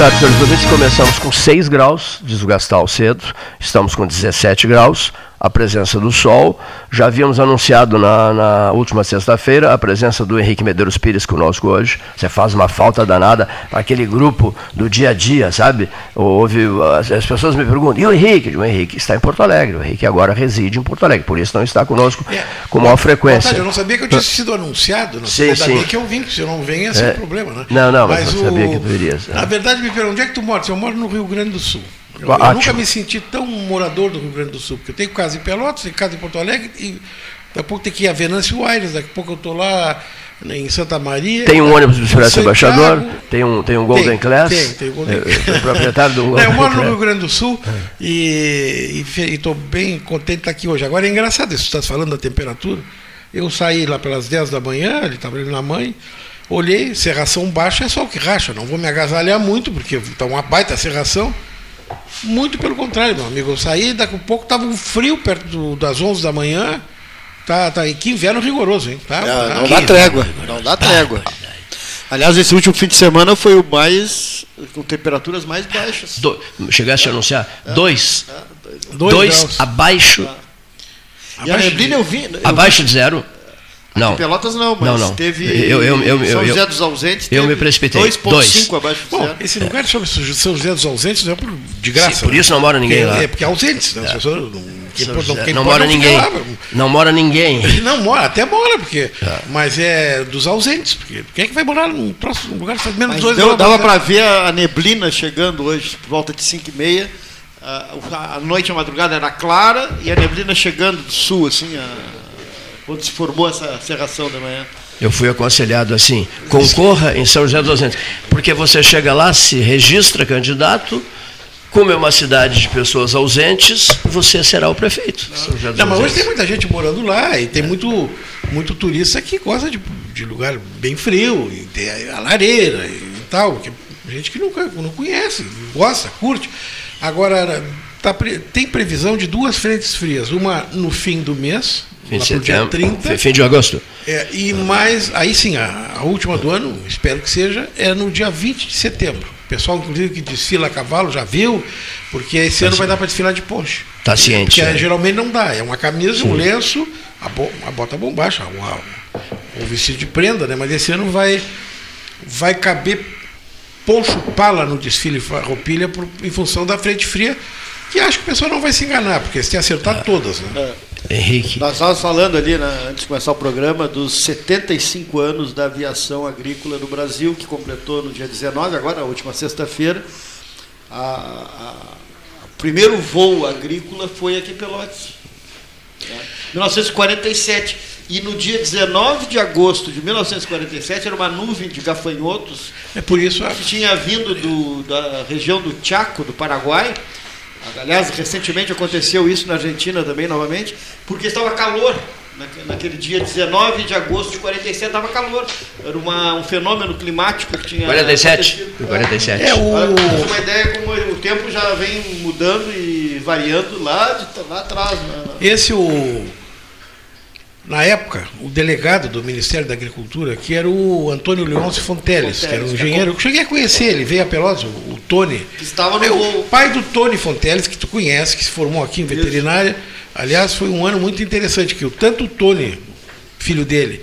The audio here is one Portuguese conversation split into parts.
tarde, senhores ouvintes. Começamos com 6 graus, diz o cedo. Estamos com 17 graus a presença do Sol. Já havíamos anunciado na, na última sexta-feira a presença do Henrique Medeiros Pires conosco hoje. Você faz uma falta danada para aquele grupo do dia a dia, sabe? Houve, as, as pessoas me perguntam, e o Henrique? O Henrique está em Porto Alegre. O Henrique agora reside em Porto Alegre, por isso não está conosco é, com maior frequência. eu não sabia que eu tinha sido anunciado. Não sim, sim. bem que eu vim, se eu não venho, é sem é, problema, né? Não, não, mas, mas o... sabia que tu irias. Na verdade, me perguntam, onde é que tu mora? Eu moro no Rio Grande do Sul. Eu, eu nunca me senti tão morador do Rio Grande do Sul, porque eu tenho casa em Pelotas, tenho casa em Porto Alegre, e daqui a pouco tem que ir a Venâncio Aires, daqui a pouco eu estou lá em Santa Maria. Tem um ônibus do Expresso Embaixador, tem um, tem um Golden tem, Class. Tem, tem o Golden é, Class. É, proprietário do Golden Eu moro no Rio Grande do Sul é. e estou bem contente de estar aqui hoje. Agora é engraçado isso, você está falando da temperatura. Eu saí lá pelas 10 da manhã, ele estava ali na mãe, olhei, serração baixa é só o que racha, não vou me agasalhar muito, porque está uma baita serração. Muito pelo contrário, meu amigo. Eu saí, daqui a pouco estava um frio perto do, das 11 da manhã. Tá, tá, e que inverno rigoroso, hein? Tá, não, não dá trégua. Não dá trégua. Aliás, esse último fim de semana foi o mais. com temperaturas mais baixas. Do, chegaste a anunciar? É, dois. É, dois, dois abaixo. É. E a neblina eu vi. Eu abaixo vi. de zero. Não. Pelotas não, mas não, não. teve. Eu, eu, eu, São José dos Ausentes. Eu me precipitei. 2,5 abaixo de zero. esse lugar chama São José dos Ausentes não é por, de graça. Sim, por isso não mora ninguém lá. É porque é ausentes, né? Não, quem, não, quem não mora ninguém. Lá, não mora ninguém. Não mora, até mora, porque. É. Mas é dos ausentes. Porque quem é que vai morar num próximo lugar que faz menos mas dois deu, Dava para ver a neblina chegando hoje, por volta de 5 e meia. A, a noite, a madrugada era clara e a neblina chegando do sul, assim. A, quando se formou essa serração da manhã? Eu fui aconselhado assim: concorra em São José dos Ausentes, porque você chega lá, se registra candidato, como é uma cidade de pessoas ausentes, você será o prefeito. Não, não mas hoje tem muita gente morando lá e tem muito, muito turista que gosta de, de lugar bem frio, e tem a lareira e tal, que gente que nunca não conhece, gosta, curte. Agora, tá, tem previsão de duas frentes frias, uma no fim do mês, Fim de setembro. 30. Fim de agosto. É, e mais, aí sim, a, a, última do ano, espero que seja, é no dia 20 de setembro. O pessoal, inclusive, que desfila a cavalo já viu, porque esse tá ano vai dar para desfilar de ponche. Está ciente. Porque né? geralmente não dá. É uma camisa, um lenço, a, bo, a bota bombacha, uma, um vestido de prenda, né? Mas esse ano vai, vai caber poncho pala no desfile roupilha por, em função da frente fria, que acho que o pessoal não vai se enganar, porque se tem acertado ah. todas, né? É. Henrique. Nós estávamos falando ali, né, antes de começar o programa, dos 75 anos da aviação agrícola no Brasil, que completou no dia 19, agora, a última sexta-feira. O primeiro voo agrícola foi aqui em Pelotas. Né, 1947. E no dia 19 de agosto de 1947 era uma nuvem de gafanhotos. É por isso que tinha vindo do, da região do Chaco, do Paraguai, Aliás, recentemente aconteceu isso na Argentina também, novamente, porque estava calor. Naquele dia 19 de agosto de 47 estava calor. Era uma, um fenômeno climático que tinha. 47? 47. É, o... uma ideia como o tempo já vem mudando e variando lá, de, lá atrás. Né? Esse o na época, o delegado do Ministério da Agricultura, que era o Antônio Leôncio Fonteles, que era um engenheiro. Eu cheguei a conhecer ele, veio a Pelotas, o, Tony. Estava no é, O pai do Tony Fonteles, que tu conhece, que se formou aqui em veterinária. Aliás, foi um ano muito interessante, que tanto o Tony, filho dele,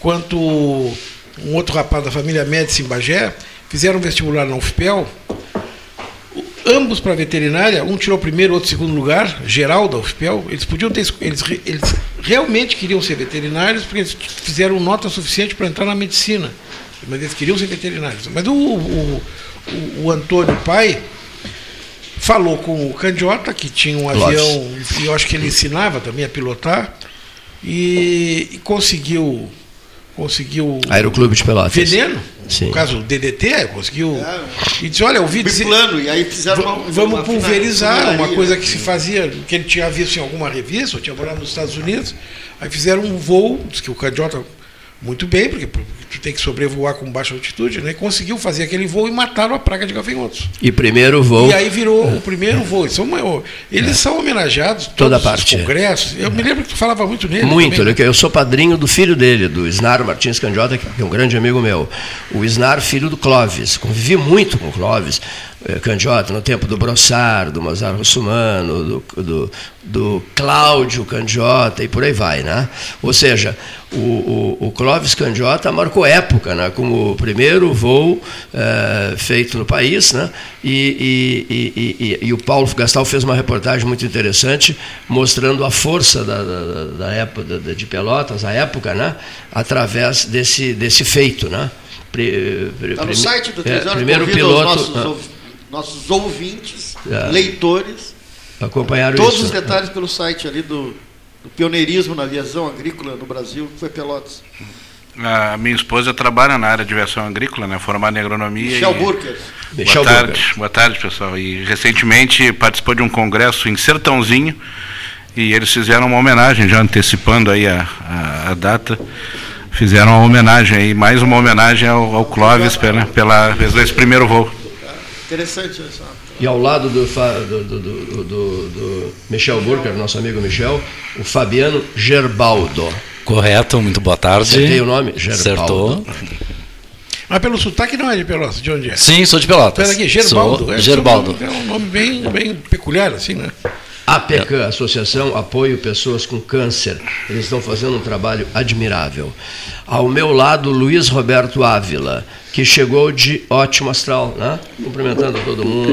quanto um outro rapaz da família Médici em Bagé, fizeram vestibular na UFPEL ambos para veterinária, um tirou primeiro, outro segundo lugar, geral da UFPEL, eles podiam ter, eles, eles realmente queriam ser veterinários porque eles fizeram nota suficiente para entrar na medicina, mas eles queriam ser veterinários. Mas o, o, o, o Antônio Pai falou com o Candiota, que tinha um avião, e eu acho que ele ensinava também a pilotar, e, e conseguiu conseguiu. Aeroclube de Pelotas. Veneno. Sim. No caso, o DDT conseguiu. É, e disse: Olha, eu vi dizer. plano, e aí fizeram uma, Vamos uma pulverizar, uma coisa que se fazia, que ele tinha visto em alguma revista, ou tinha morado nos Estados Unidos. Aí fizeram um voo, diz que o Candiota muito bem, porque tu tem que sobrevoar com baixa altitude, né? Conseguiu fazer aquele voo e mataram a praga de gafanhotos. E primeiro voo. E aí virou o primeiro voo. São, eles é. são homenageados toda parte. congressos. Eu me lembro que tu falava muito nele. Muito, também, né? eu sou padrinho do filho dele, do Snar Martins Candiota, que é um grande amigo meu. O Snar, filho do Clóvis. Convivi muito com o Clóvis. Eh, Candiota, no tempo do Brossard, do Mozart Russumano, do, do, do Cláudio Candiota e por aí vai. Né? Ou seja, o, o, o Clóvis Candiota marcou época né? com o primeiro voo é, feito no país. Né? E, e, e, e, o Paulo Gastal fez uma reportagem muito interessante mostrando a força da, da, da época de Pelotas, a época, né? através desse, desse feito. Né? Está no site do é, primeiro piloto. Nossos, ah, nossos ouvintes, é. leitores. Acompanharam todos isso. os detalhes pelo site ali do, do pioneirismo na aviação agrícola no Brasil, que foi Pelotas. A minha esposa trabalha na área de aviação agrícola, né, formada em agronomia. Michel e... Burker. Boa tarde, boa tarde, pessoal. E recentemente participou de um congresso em Sertãozinho e eles fizeram uma homenagem, já antecipando aí a, a, a data, fizeram uma homenagem aí, mais uma homenagem ao, ao Clóvis pela, pela, pelo esse primeiro voo. Interessante essa. E ao lado do, do, do, do, Michel Burker, nosso amigo Michel, o Fabiano Gerbaldo. Correto, muito boa tarde. Acertei o nome? Gerbaldo. Acertou. Mas pelo sotaque não é de Pelotas, de onde é? Sim, sou de Pelotas. Pera aqui, Gerbaldo. Sou é, Gerbaldo. É um nome bem, bem peculiar, assim, né? APCAN, Associação Apoio Pessoas com Câncer. Eles estão fazendo um trabalho admirável. Ao meu lado, Luiz Roberto Ávila, que chegou de ótimo astral, né? cumprimentando todo mundo,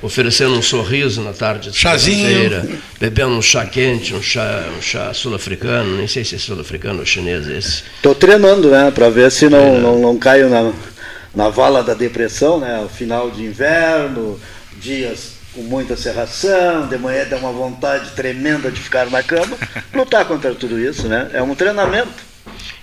oferecendo um sorriso na tarde de feira bebendo um chá quente, um chá, um chá sul-africano, nem sei se é sul-africano ou chinês esse. Estou treinando, né, para ver se não, é. não, não caio na, na vala da depressão, né, final de inverno, dias com muita serração, de manhã dá uma vontade tremenda de ficar na cama, lutar contra tudo isso, né? É um treinamento.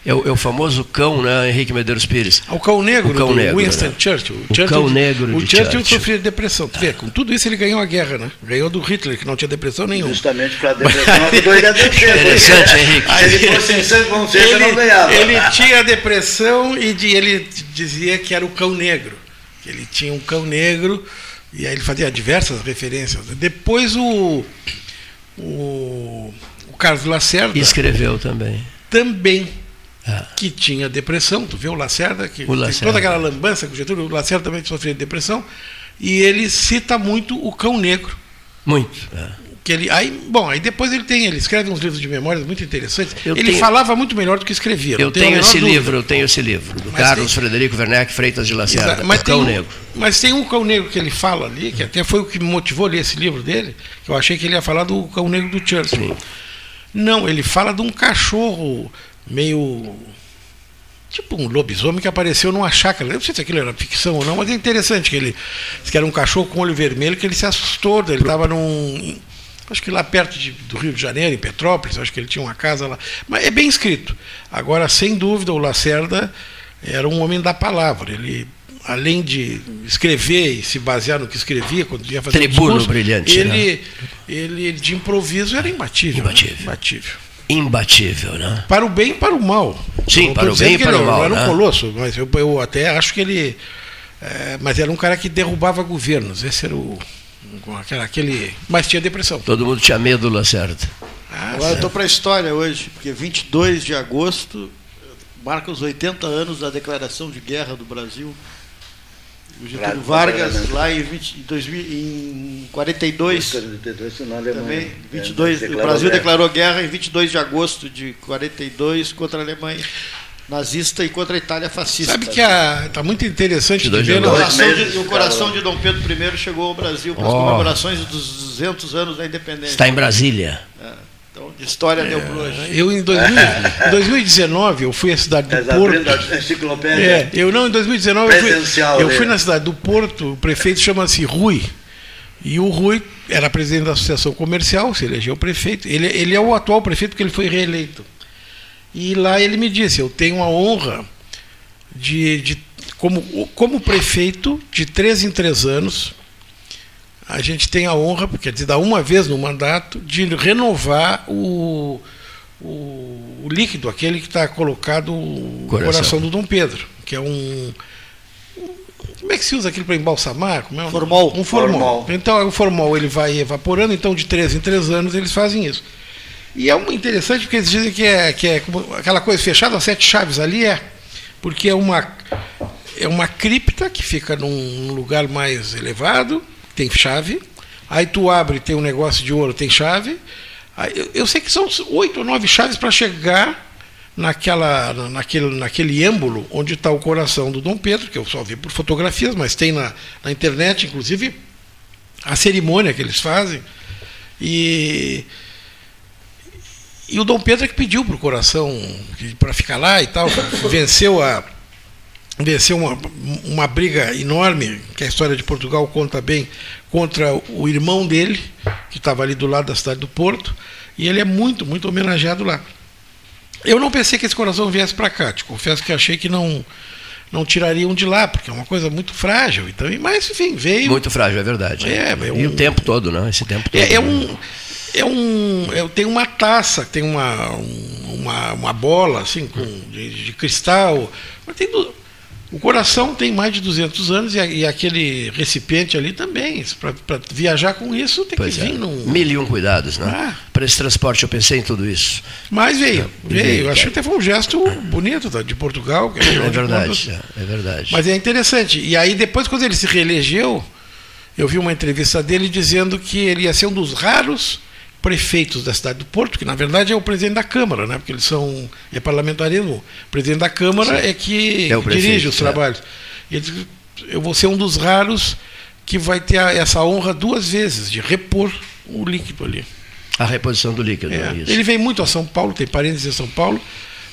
É o, é o, famoso cão, né, Henrique Medeiros Pires? O cão negro, o cão negro Winston né? Churchill. O Churchill, cão negro O Churchill, Churchill sofria depressão. Tu vê, com tudo isso ele ganhou a guerra, né? Ganhou do Hitler, que não tinha depressão nenhuma. Justamente para a depressão ele a Interessante, Henrique. Se ele fosse em sangue consciente, ele, não ganhava. Ele tinha depressão e de, ele dizia que era o cão negro. Que ele tinha um cão negro e aí ele fazia diversas referências. Depois o, o, o Carlos Lacerda. Escreveu também. Também. Ah. Que tinha depressão. Tu viu o Lacerda? Que o Lacerda. toda aquela lambança com o Getúlio. O Lacerda também sofria de depressão. E ele cita muito o Cão Negro. Muito. É que ele aí bom aí depois ele tem ele escreve uns livros de memórias muito interessantes eu ele tenho, falava muito melhor do que escrevia eu tenho esse dúvida. livro eu tenho esse livro do mas Carlos tem, Frederico Werneck Freitas de Lacerda exato, mas Cão um, Negro mas tem um Cão Negro que ele fala ali que até foi o que me motivou a ler esse livro dele que eu achei que ele ia falar do Cão Negro do Churchill Sim. não ele fala de um cachorro meio tipo um lobisomem que apareceu numa chácara. Eu não sei se aquilo era ficção ou não, mas é interessante que ele que era um cachorro com olho vermelho que ele se assustou, ele estava num acho que lá perto de, do Rio de Janeiro, em Petrópolis, acho que ele tinha uma casa lá. Mas é bem escrito. Agora, sem dúvida, o Lacerda era um homem da palavra. Ele, além de escrever e se basear no que escrevia, quando ia fazer Tribuno discurso, brilhante. Ele, né? ele, de improviso, era imbatível. Imbatível. Né? Imbatível. Imbatível, né? Para o bem e para o mal. Sim, para o bem e para o mal. Era um né? colosso, mas eu, eu até acho que ele. É, mas era um cara que derrubava governos. Esse era o, aquele, mas tinha depressão. Todo mundo tinha medo do Lacerda. Ah, Agora eu estou para a história hoje, porque 22 de agosto marca os 80 anos da declaração de guerra do Brasil. O Getúlio Vargas, lá em, 20, em, 2000, em 42, 42 também, 22, é, o Brasil guerra. declarou guerra em 22 de agosto de 42 contra a Alemanha nazista e contra a Itália fascista. Sabe que está muito interessante de ver... O coração, de, o coração de Dom Pedro I chegou ao Brasil para as oh. comemorações dos 200 anos da independência. Está em Brasília. É. Então, de história é, deu hoje. Eu, em, 2000, em 2019, eu fui à cidade do Porto. É, eu não, em 2019, eu fui, eu fui na cidade do Porto, o prefeito chama-se Rui. E o Rui era presidente da Associação Comercial, se elegeu prefeito. Ele, ele é o atual prefeito porque ele foi reeleito. E lá ele me disse: eu tenho a honra de, de como, como prefeito, de três em três anos, a gente tem a honra, quer dizer, dar uma vez no mandato, de renovar o, o, o líquido, aquele que está colocado o Coração. coração. do Dom Pedro, que é um. Como é que se usa aquilo para embalsamar? Como é? um- Formol. Um formol. Formol. Então o formol ele vai evaporando, então de três em três anos eles fazem isso. E é interessante porque eles dizem que é, que é como aquela coisa fechada, as sete chaves ali é. Porque é uma, é uma cripta que fica num lugar mais elevado, tem chave. Aí tu abre, tem um negócio de ouro, tem chave. Aí, eu, eu sei que são oito ou nove chaves para chegar naquela, na- naquele, naquele êmbolo onde está o coração do Dom Pedro, que eu só vi por fotografias, mas tem na, na internet, inclusive, a cerimônia que eles fazem. E, e o Dom Pedro é que pediu para o coração para ficar lá e tal, venceu a venceu uma, uma briga enorme, que a história de Portugal conta bem, contra o irmão dele, que estava ali do lado da cidade do Porto, e ele é muito, muito homenageado lá. Eu não pensei que esse coração viesse para cá, te confesso que achei que não não tirariam de lá, porque é uma coisa muito frágil. Então, mas enfim, veio. Muito frágil, é verdade. É, é E um- o tempo todo, né? Esse tempo todo. É, né? é um. É um. É, tem uma taça, tem uma, um- uma, uma bola assim, com, de, de cristal. Mas tem du- o coração tem mais de 200 anos e, e aquele recipiente ali também. Para viajar com isso tem Pois que é. vir num. Mil e um cuidados, né? Ah. Para esse transporte eu pensei em tudo isso. Mas veio, É, veio. veio, Acho que até foi um gesto bonito tá, de Portugal. que É de verdade, é, é verdade. Mas é interessante. E aí, depois, quando ele se reelegeu, eu vi uma entrevista dele dizendo que ele ia ser um dos raros prefeitos da cidade do Porto, que na verdade é o presidente da Câmara, né? porque eles são. é parlamentarismo. O presidente da Câmara é que É o prefeito, dirige os é. trabalhos. E ele eu vou ser um dos raros que vai ter a- essa honra duas vezes, de repor o líquido ali. A reposição do líquido, É. isso. Ele vem muito a São Paulo, tem parentes em São Paulo,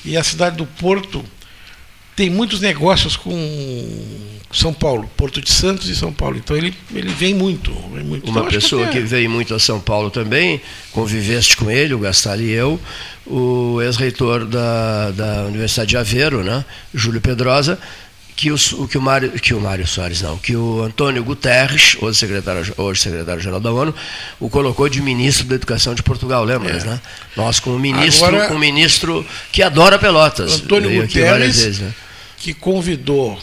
e a cidade do Porto tem muitos negócios com São Paulo, Porto de Santos e São Paulo. Então ele, ele vem muito. Vem muito. Uma Então, pessoa que até- veio muito a São Paulo também, conviveste com ele, o Gastalho e eu, o ex-reitor da, da Universidade de Aveiro, né, Júlio Pedrosa, que o, o que o Mário, que o Mário Soares não, que o Antônio Guterres, hoje secretário, hoje secretário-geral da ONU, o colocou de ministro da Educação de Portugal, lembras, É. né? Nós com um ministro, Agora- com um ministro que adora Pelotas. Antônio Guterres, vezes, né? Que convidou.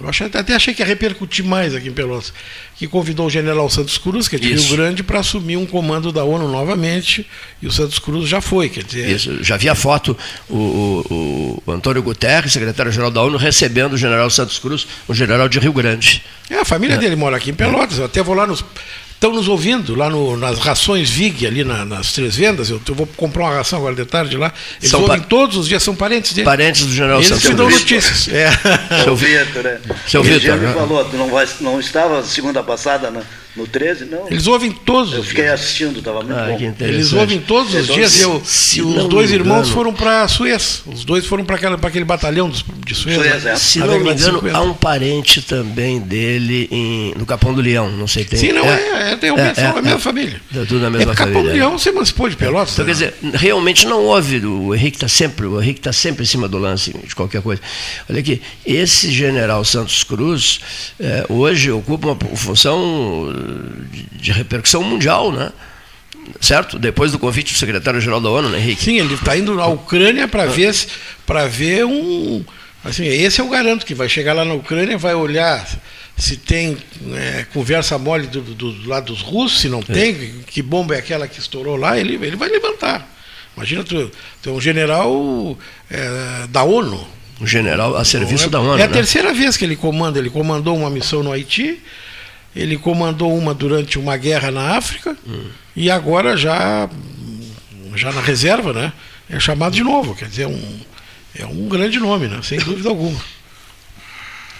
Eu achei- até achei que ia repercutir mais aqui em Pelotas. Que convidou o general Santos Cruz, que é de Isso. Rio Grande, para assumir um comando da ONU novamente. E o Santos Cruz já foi. Quer dizer, Isso, já vi a foto, o, o- o Antônio Guterres, secretário-geral da ONU, recebendo o general Santos Cruz, o general de Rio Grande. É, a família dele mora aqui em Pelotas. Eu até vou lá nos. Estão nos ouvindo lá no- nas rações VIG, ali na- nas três vendas. Eu, eu vou comprar uma ração agora de tarde lá. Eles São ouvem todos os dias, são parentes dele. Parentes do general Eles Santos que dão notícias. É. Seu o Vitor, né? Seu Ele Vitor, já me né? falou, tu não, vai, não estava segunda passada na- no 13? Não. Eles ouvem todos Eu os fiquei dias. assistindo, estava muito Ah, bom. que interessante. Eles ouvem todos os Então, dias. E, eu- se os dois irmãos engano- foram para Suez. Os dois foram para aquele batalhão de Suez. Suez, né? é. Se A não me engano, 50. há um parente também dele em- no Capão do Leão, não sei tem. Sim, não, é, é, tem o é, é, a mesma é. família. É tudo da mesma é, Capão família, do Leão se emancipou de Pelotas. Então, né? quer dizer, realmente não houve, o Henrique está sempre, o Henrique tá sempre em cima do lance de qualquer coisa. Olha aqui, esse general Santos Cruz hoje ocupa uma função de, de repercussão mundial, né? Certo? Depois do convite do secretário-geral da ONU, né, Henrique? Sim, ele está indo à Ucrânia para ver, pra ver um. Assim, esse eu garanto que vai chegar lá na Ucrânia, vai olhar se tem é, conversa mole do, do- do lado dos russos, se não tem, que bomba é aquela que estourou lá, ele, ele vai levantar. Imagina, tu, tu é um general é, da ONU. Um general a serviço é, da ONU, é a né? terceira vez que ele comanda. Ele comandou uma missão no Haiti, ele comandou uma durante uma guerra na África, Hum. e agora já, já na reserva, né? É chamado de novo. Quer dizer, um, é um grande nome, né? Sem dúvida alguma.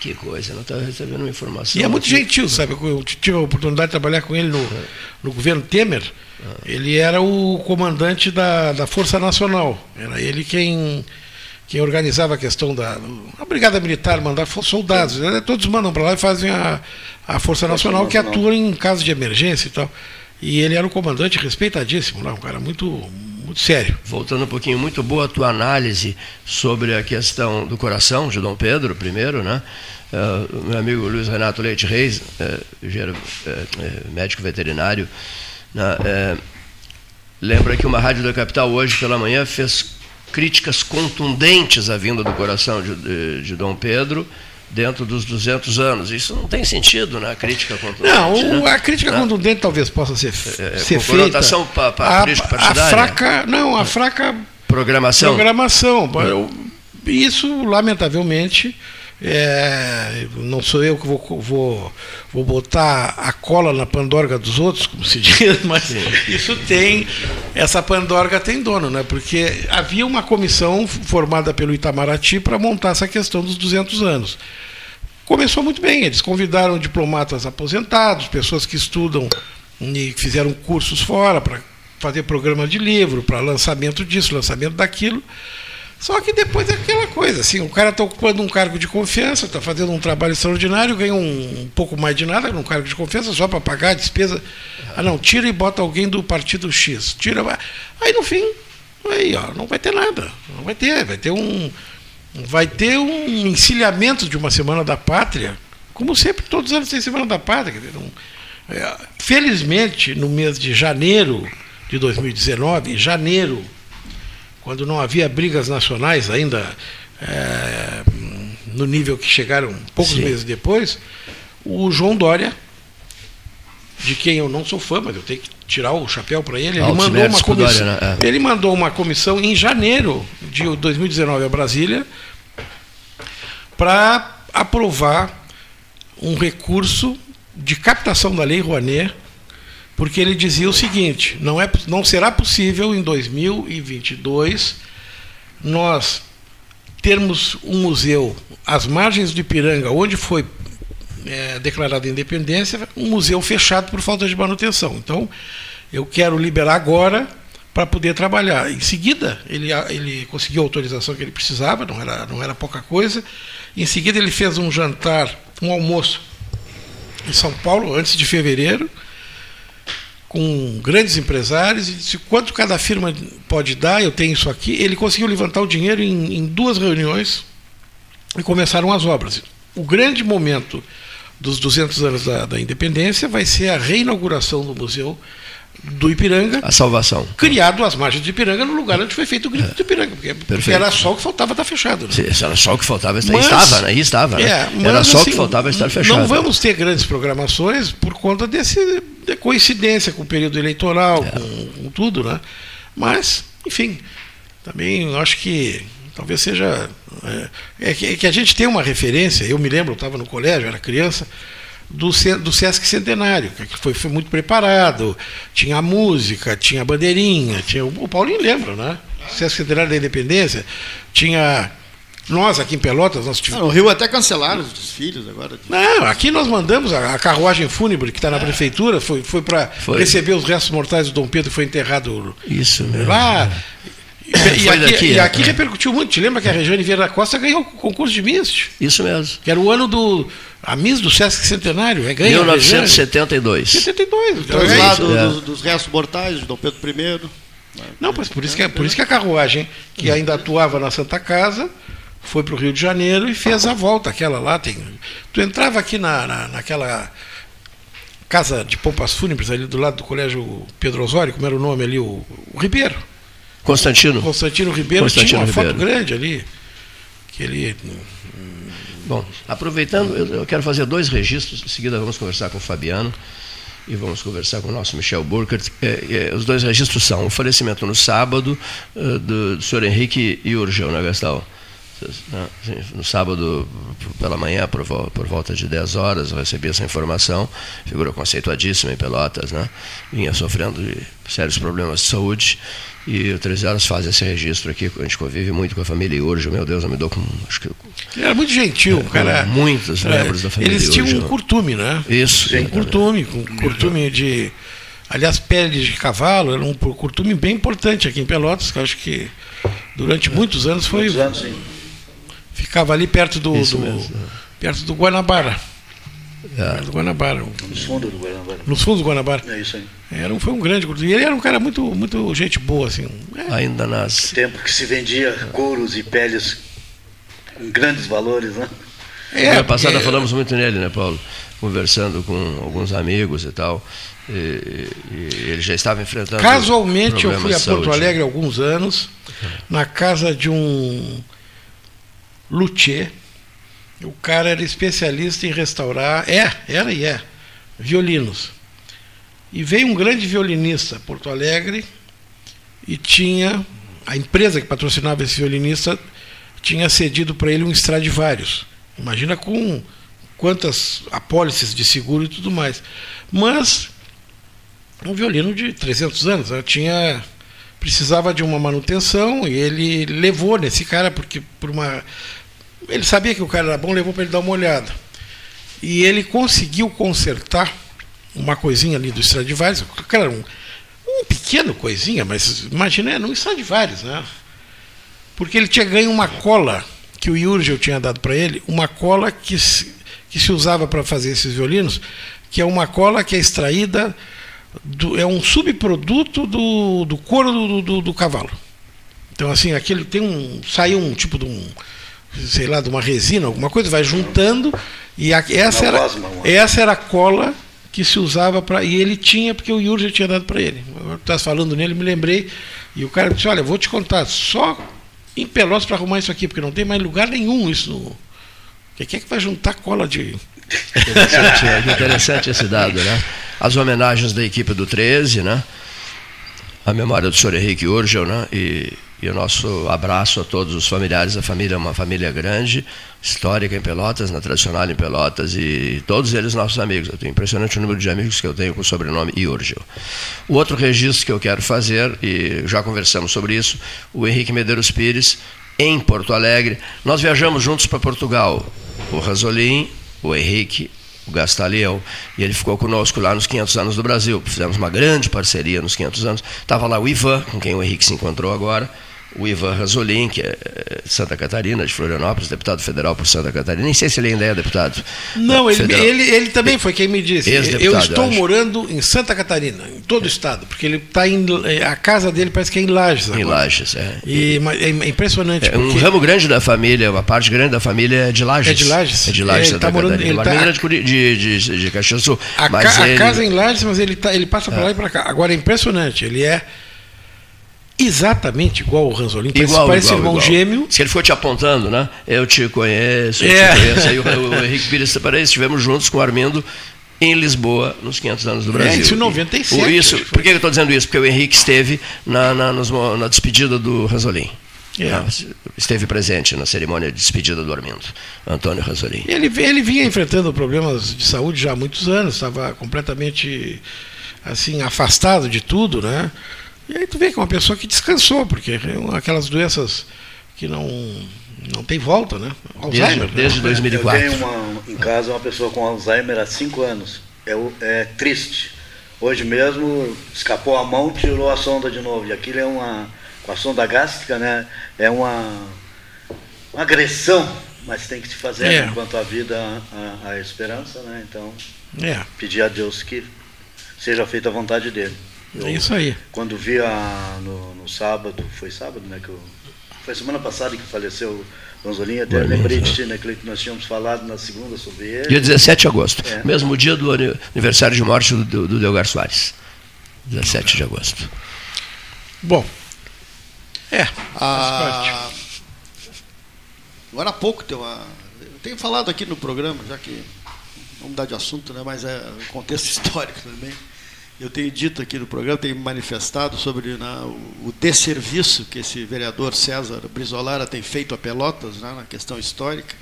Que coisa, não está recebendo uma informação. E é muito aqui. gentil, sabe? Eu tive a oportunidade de trabalhar com ele no, no governo Temer. Ele era o comandante da, da Força Nacional. Era ele quem, quem organizava a questão da. A Brigada Militar mandar soldados. né? Todos mandam para lá e fazem a, a Força Nacional que atua em caso de emergência e tal. E ele era um comandante respeitadíssimo lá, um cara muito, muito sério. Voltando um pouquinho, muito boa a tua análise sobre a questão do coração de Dom Pedro I, né? O meu amigo Luiz Renato Leite Reis, engenheiro, eh, médico veterinário, né, eh, lembra que uma rádio da capital hoje pela manhã fez críticas contundentes à vinda do coração de, de, de Dom Pedro dentro dos 200 anos. Isso não tem sentido na crítica contundente. Não, né? a crítica Né? contundente talvez possa ser, É, ser com feita. conotação pa- pa- a, política a partidária. fraca, não, a fraca Programação. programação. Eu- isso, lamentavelmente, é, não sou eu que vou, vou, vou botar a cola na pandorga dos outros, como se diz, mas isso tem, essa pandorga tem dono, né? porque havia uma comissão formada pelo Itamaraty para montar essa questão dos 200 anos. Começou muito bem, eles convidaram diplomatas aposentados, pessoas que estudam e fizeram cursos fora para fazer programas de livro, para lançamento disso, lançamento daquilo. Só que depois é aquela coisa, assim, o cara está ocupando um cargo de confiança, está fazendo um trabalho extraordinário, ganha um, um pouco mais de nada num cargo de confiança, só para pagar a despesa. Ah não, tira e bota alguém do partido X. Tira. Aí no fim, aí, ó, não vai ter nada. Não vai ter, vai ter um. Vai ter um encilhamento de uma semana da pátria, como sempre, todos os anos tem semana da pátria. dizer, não- é, felizmente, no mês de janeiro de 2019, janeiro, quando não havia brigas nacionais ainda é, no nível que chegaram poucos Sim. meses depois, o João Dória, de quem eu não sou fã, mas eu tenho que tirar o chapéu para ele, ele mandou, uma comissão, né? É. ele mandou uma comissão em janeiro de 2019 a Brasília para aprovar um recurso de captação da Lei Rouanet, porque ele dizia o seguinte: não, é, não será possível em 2022 nós termos um museu às margens do Ipiranga, onde foi é, declarada a independência, um museu fechado por falta de manutenção. Então, eu quero liberar agora para poder trabalhar. Em seguida, ele, ele conseguiu a autorização que ele precisava, não era, não era pouca coisa. Em seguida, ele fez um jantar, um almoço em São Paulo, antes de fevereiro, com grandes empresários, e disse quanto cada firma pode dar, eu tenho isso aqui. Ele conseguiu levantar o dinheiro em, em duas reuniões e começaram as obras. O grande momento dos 200 anos da, da independência vai ser a reinauguração do Museu do Ipiranga, A salvação. criado às margens do Ipiranga, no lugar onde foi feito o grito do Ipiranga, porque, porque Perfeito. era só o que faltava estar fechado. né? Se Era só o que faltava estar. Mas- estava, né? Estava, né? É, mas, Era só o que assim, faltava estar fechado. Não vamos ter grandes programações por conta desse de coincidência com o período eleitoral, É. com, com tudo, né? Mas, enfim, também acho que talvez seja. É, é que, é que a gente tem uma referência, eu me lembro, eu estava no colégio, era criança, do, do Sesc Centenário, que foi, foi muito preparado, tinha a música, tinha a bandeirinha, tinha. O Paulinho lembra, né? Sesc Centenário da Independência, tinha. Nós aqui em Pelotas, nós Ah, tivemos. no Rio até cancelaram os desfiles agora. Não, aqui nós mandamos a, a carruagem fúnebre que está na prefeitura, foi, foi para receber os restos mortais do Dom Pedro que foi enterrado Isso mesmo. lá. E, e Foi aqui, daqui, e né? aqui repercutiu muito. Te lembra que a Regiane Vieira da Costa ganhou o concurso de Miss? Isso mesmo. Que era o ano do. A Miss do Sesc Centenário. É, ganha Regiane. 1972. 72. Então, é Traslado isso. é. dos, dos restos mortais de Dom Pedro I. Não, mas por isso, que, é- por isso que a carruagem, que ainda atuava na Santa Casa, foi para o Rio de Janeiro e fez a volta, aquela lá. Tem, tu entrava aqui na, na, naquela casa de pompas fúnebres ali do lado do colégio Pedro Osório, como era o nome ali, o, o Ribeiro. Constantino. Constantino Ribeiro Constantino tinha uma foto Ribeiro. grande ali. Que ele. Bom, aproveitando, eu, quero fazer dois registros. Em seguida, vamos conversar com o Fabiano e vamos conversar com o nosso Michel Burkert. É, é, os dois registros são o falecimento no sábado eh, do, do senhor Henrique Urgel, né, Gastal? Né, No sábado, pela manhã, por, vol- por volta de 10 horas, eu recebi essa informação. Figura conceituadíssima em Pelotas, né? Vinha sofrendo de sérios problemas de saúde. E o 13 horas faz esse registro aqui. A gente convive muito com a família Urgel. Meu Deus, eu me dou com. Acho que Ele era muito gentil, um cara. muitos é, membros da família Eles tinham Urgel. um curtume, né? Isso. Um curtume, com curtume de. Aliás, pele de cavalo, era um curtume bem importante aqui em Pelotas, que eu acho que durante muitos anos foi. Muitos anos, sim. Ficava ali perto do. Do-. Perto do Guanabara. É. Perto do Guanabara. Nos fundos do Guanabara. Nos fundos do Guanabara. É isso aí. Era um, foi um grande. E ele era um cara muito, muito gente boa, assim. É, Ainda nas. Tempo que se vendia couros e peles com grandes valores, né? é, Semana passada porque- falamos muito nele, né, Paulo? Conversando com alguns amigos e tal. E, e ele já estava enfrentando. Casualmente eu fui a Porto. Alegre há alguns anos, na casa de um luthier. O cara era especialista em restaurar, é, era e é, violinos. E veio um grande violinista a Porto Alegre e tinha a empresa que patrocinava esse violinista tinha cedido para ele um Stradivarius. Imagina com quantas apólices de seguro e tudo mais. Mas um violino de 300 anos, né? tinha precisava de uma manutenção e ele levou nesse cara porque por uma ele sabia que o cara era bom, levou para ele dar uma olhada. E ele conseguiu consertar uma coisinha ali do Stradivarius, cara, um, um pequeno coisinha, mas imagina, é, não Stradivarius, né? Porque ele tinha ganho uma cola que o Jurgel tinha dado para ele, uma cola que se, que se usava para fazer esses violinos, que é uma cola que é extraída do, é um subproduto do, do couro do, do, do cavalo. Então assim, aquele tem um saiu um tipo de um sei lá, de uma resina, alguma coisa, vai juntando e a, essa era essa era a cola que se usava para e ele tinha porque o Yuri já tinha dado para ele. Estava falando nele, me lembrei e o cara disse: "Olha, vou te contar, só em Pelotas para arrumar isso aqui, porque não tem mais lugar nenhum isso no quem é que vai juntar cola de Interessante, é interessante esse dado, né? As homenagens da equipe do 13, né? A memória do senhor Henrique Urgel, né? E, e o nosso abraço a todos os familiares. A família é uma família grande, histórica em Pelotas, na tradicional em Pelotas, e todos eles nossos amigos. Eu tenho impressionante o número de amigos que eu tenho com o sobrenome Urgel. O outro registro que eu quero fazer, e já conversamos sobre isso, o Henrique Medeiros Pires, em Porto Alegre. Nós viajamos juntos para Portugal. O Rasolim, o Henrique, o Gastaliel, e ele ficou conosco lá nos 500 anos do Brasil. Fizemos uma grande parceria nos 500 anos. Estava lá o Ivan, com quem o Henrique se encontrou agora, o Ivan Rasolim, que é eh, de Santa Catarina, de Florianópolis, deputado federal por Santa Catarina. Nem sei se ele ainda é deputado. Não, ele, ele, ele também foi quem me disse. Eu estou eu morando em Santa Catarina, em todo o estado, porque ele está em. A casa dele parece que é em Lages. Em agora. Lages, é. E, mas é impressionante. É, um porque ramo grande da família, uma parte grande da família é de Lages. É de Lages? É de É, Lages, ele Santa tá morando- Catarina. ele tá- menina de, de, de, de Caxias do Sul. a, Mas ca- a ele- casa é em Lages, mas ele, tá, ele passa para lá e para cá. Agora é impressionante. Ele é exatamente igual ao Ranzolin. Parece, Igual, parece igual, irmão igual. gêmeo. Se ele ficou te apontando, né? Eu te conheço, eu É. te conheço. Aí o, o Henrique Pires para estivemos juntos com o Armindo em Lisboa, nos 500 anos do Brasil. É, isso em 97, O- isso, por que eu estou dizendo isso? Porque o Henrique esteve na, na, nos na despedida do Ranzolin. É. Ah, Esteve presente na cerimônia de despedida do Armindo, Antônio Ranzolin. Ele, ele vinha enfrentando problemas de saúde já há muitos anos, estava completamente assim afastado de tudo, né? E aí tu vê que é uma pessoa que descansou, porque é uma- aquelas doenças que não não tem volta, né? Alzheimer. né? desde Eu 2004. tenho uma, em casa uma pessoa com Alzheimer há cinco anos. É, é triste. Hoje mesmo escapou a mão, tirou a sonda de novo. E aquilo é uma. Com a sonda gástrica, né? É uma, uma agressão, mas tem que se fazer É. enquanto a vida, a, a esperança, né? Então, É, pedir a Deus que seja feita a vontade dele. Eu- é isso aí. Quando vi a, no, no sábado, foi sábado, né? Que eu, foi semana passada que faleceu o Gonzolinho, até Gonzolinho, lembrei de é. ti, né? Que nós tínhamos falado na segunda sobre ele. Dia 17 de agosto, É. mesmo dia do ani- aniversário de morte do, do, do Delgar Soares. 17 de agosto. Bom, é, Ah, agora há pouco tem uma. Eu tenho falado aqui no programa, já que vamos mudar de assunto, né? mas é o contexto histórico também. Eu tenho dito aqui no programa, tenho manifestado sobre né, o, desserviço que esse vereador César Brizolara tem feito a Pelotas né, na questão histórica.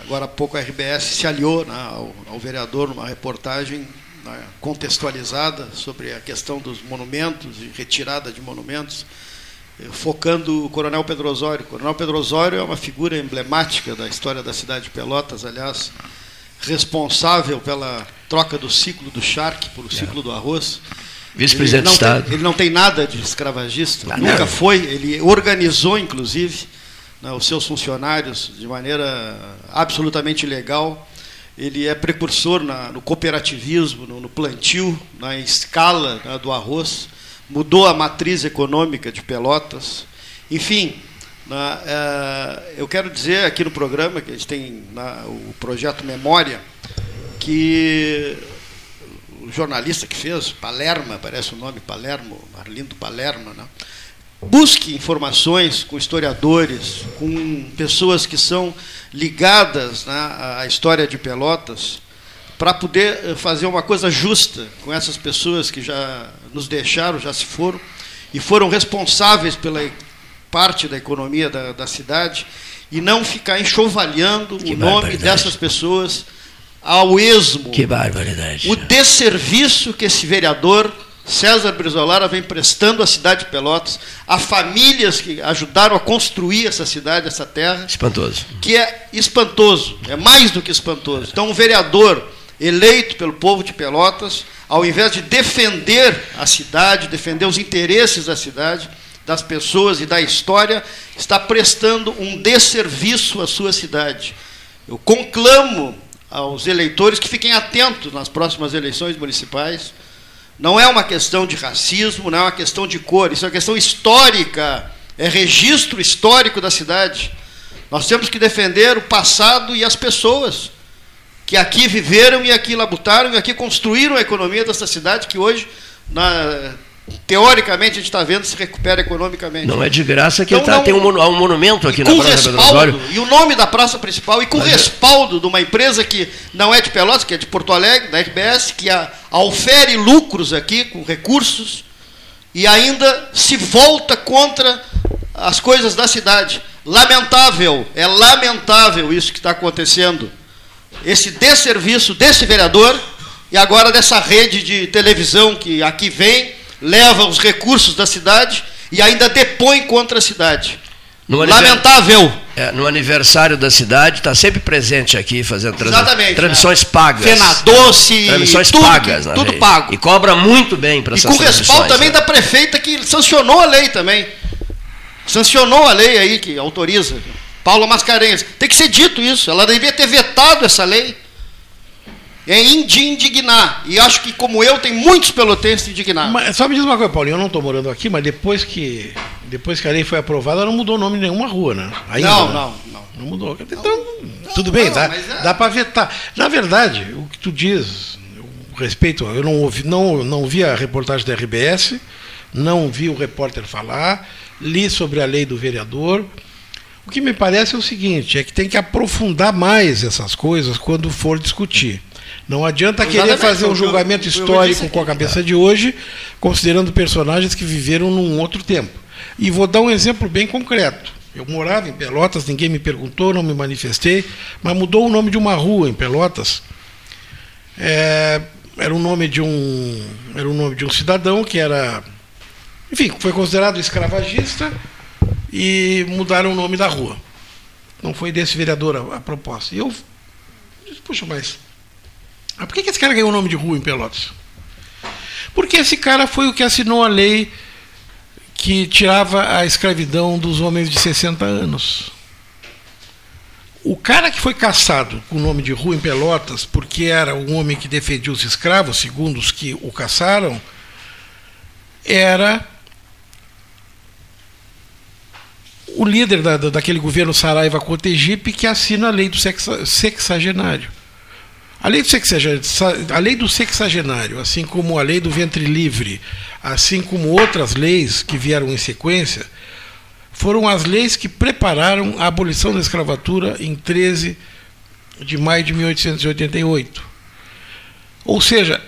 Agora há pouco a RBS se aliou né, ao, ao vereador numa reportagem né, contextualizada sobre a questão dos monumentos e retirada de monumentos, eh, focando o Coronel Pedro Osório. O Coronel Pedro Osório é uma figura emblemática da história da cidade de Pelotas, aliás, responsável pela troca do ciclo do charque por o ciclo do arroz. Vice-presidente Ele não do Estado. Tem, ele não tem nada de escravagista, Ah, nunca não. foi. Ele organizou, inclusive, né, os seus funcionários de maneira absolutamente legal. Ele é precursor na- no cooperativismo, no, no plantio, na escala né, do arroz. Mudou a matriz econômica de Pelotas. Enfim, na- eh, eu quero dizer aqui no programa que a gente tem na- o projeto Memória que jornalista que fez, Palerma, parece o nome, Palermo, Arlindo Palerma, né? busque informações com historiadores, com pessoas que são ligadas né, à história de Pelotas, para poder eh, fazer uma coisa justa com essas pessoas que já nos deixaram, já se foram, e foram responsáveis pela parte da economia da, da cidade, e não ficar enxovalhando que o nome dessas pessoas ao esmo. Que barbaridade. O desserviço que esse vereador César Brizolara vem prestando à cidade de Pelotas, a famílias que ajudaram a construir essa cidade, essa terra. Espantoso. Que é espantoso, é mais do que espantoso. Então, um vereador eleito pelo povo de Pelotas, ao invés de defender a cidade, defender os interesses da cidade, das pessoas e da história, está prestando um desserviço à sua cidade. Eu conclamo aos eleitores que fiquem atentos nas próximas eleições municipais não é uma questão de racismo, não é uma questão de cor, isso é uma questão histórica, é registro histórico da cidade. Nós temos que defender o passado e as pessoas que aqui viveram e aqui labutaram e aqui construíram a economia dessa cidade que hoje, na, teoricamente, a gente está vendo se recupera economicamente. Não é de graça que então, tá, não, tem um, um, monumento aqui na Praça respaldo, E o nome da praça principal, e com Mas é- respaldo é... de uma empresa que não é de Pelotas, que é de Porto Alegre, da RBS, que a, a ofere lucros aqui, com recursos, e ainda se volta contra as coisas da cidade. Lamentável, é lamentável isso que está acontecendo. Esse desserviço desse vereador e agora dessa rede de televisão que aqui vem leva os recursos da cidade e ainda depõe contra a cidade. No Lamentável. É, no aniversário da cidade, está sempre presente aqui, fazendo trans... transmissões né? pagas. Fena Doce. Transmissões tudo, pagas. Tudo pago. E cobra muito bem para essas E com respaldo também né? da prefeita que sancionou a lei também. Sancionou a lei aí que autoriza. Paula Mascarenhas. Tem que ser dito isso. Ela devia ter vetado essa lei é indignar. E acho que, como eu, tem muitos pelotenses indignados. Mas, só me diz uma coisa, Paulinho, eu não estou morando aqui, mas depois que, depois que a lei foi aprovada, não mudou o nome de nenhuma rua, né? Ainda, não, né? não, não. Não mudou. Então, não, tudo bem, não, dá, é... dá para vetar. Na verdade, o que tu diz, respeito, eu não ouvi, não, não vi a reportagem da RBS, não vi o repórter falar, li sobre a lei do vereador. O que me parece é o seguinte, é que tem que aprofundar mais essas coisas quando for discutir. Não adianta querer fazer um julgamento histórico com a cabeça de hoje, considerando personagens que viveram num outro tempo. E vou dar um exemplo bem concreto. Eu morava em Pelotas, ninguém me perguntou, não me manifestei, mas mudou o nome de uma rua em Pelotas. É, era o nome de um era o nome de um cidadão que era, enfim, foi considerado escravagista e mudaram o nome da rua. Não foi desse vereador a, a proposta. E eu disse, puxa, mas mas por que esse cara ganhou o nome de rua em Pelotas? Porque esse cara foi o que assinou a lei que tirava a escravidão dos homens de 60 anos. O cara que foi caçado com o nome de rua em Pelotas, porque era um homem que defendia os escravos, segundo os que o caçaram, era o líder da, daquele governo Saraiva Cotegipe que assina a lei do sexagenário. A lei, do sexagenário, a lei do sexagenário, assim como a lei do ventre livre, assim como outras leis que vieram em sequência, foram as leis que prepararam a abolição da escravatura em 13 de maio de 1888. Ou seja,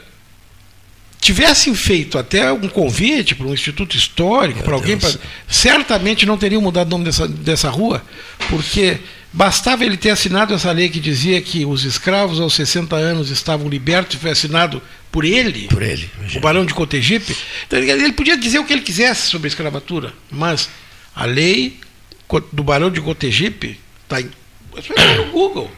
tivessem feito até um convite para um instituto histórico, para alguém, pra, certamente não teriam mudado o nome dessa, dessa rua, porque Bastava ele ter assinado essa lei que dizia que os escravos aos 60 anos estavam libertos, e foi assinado por ele, por ele o barão de Cotegipe. Então, ele podia dizer o que ele quisesse sobre a escravatura, mas a lei do barão de Cotegipe está no Google.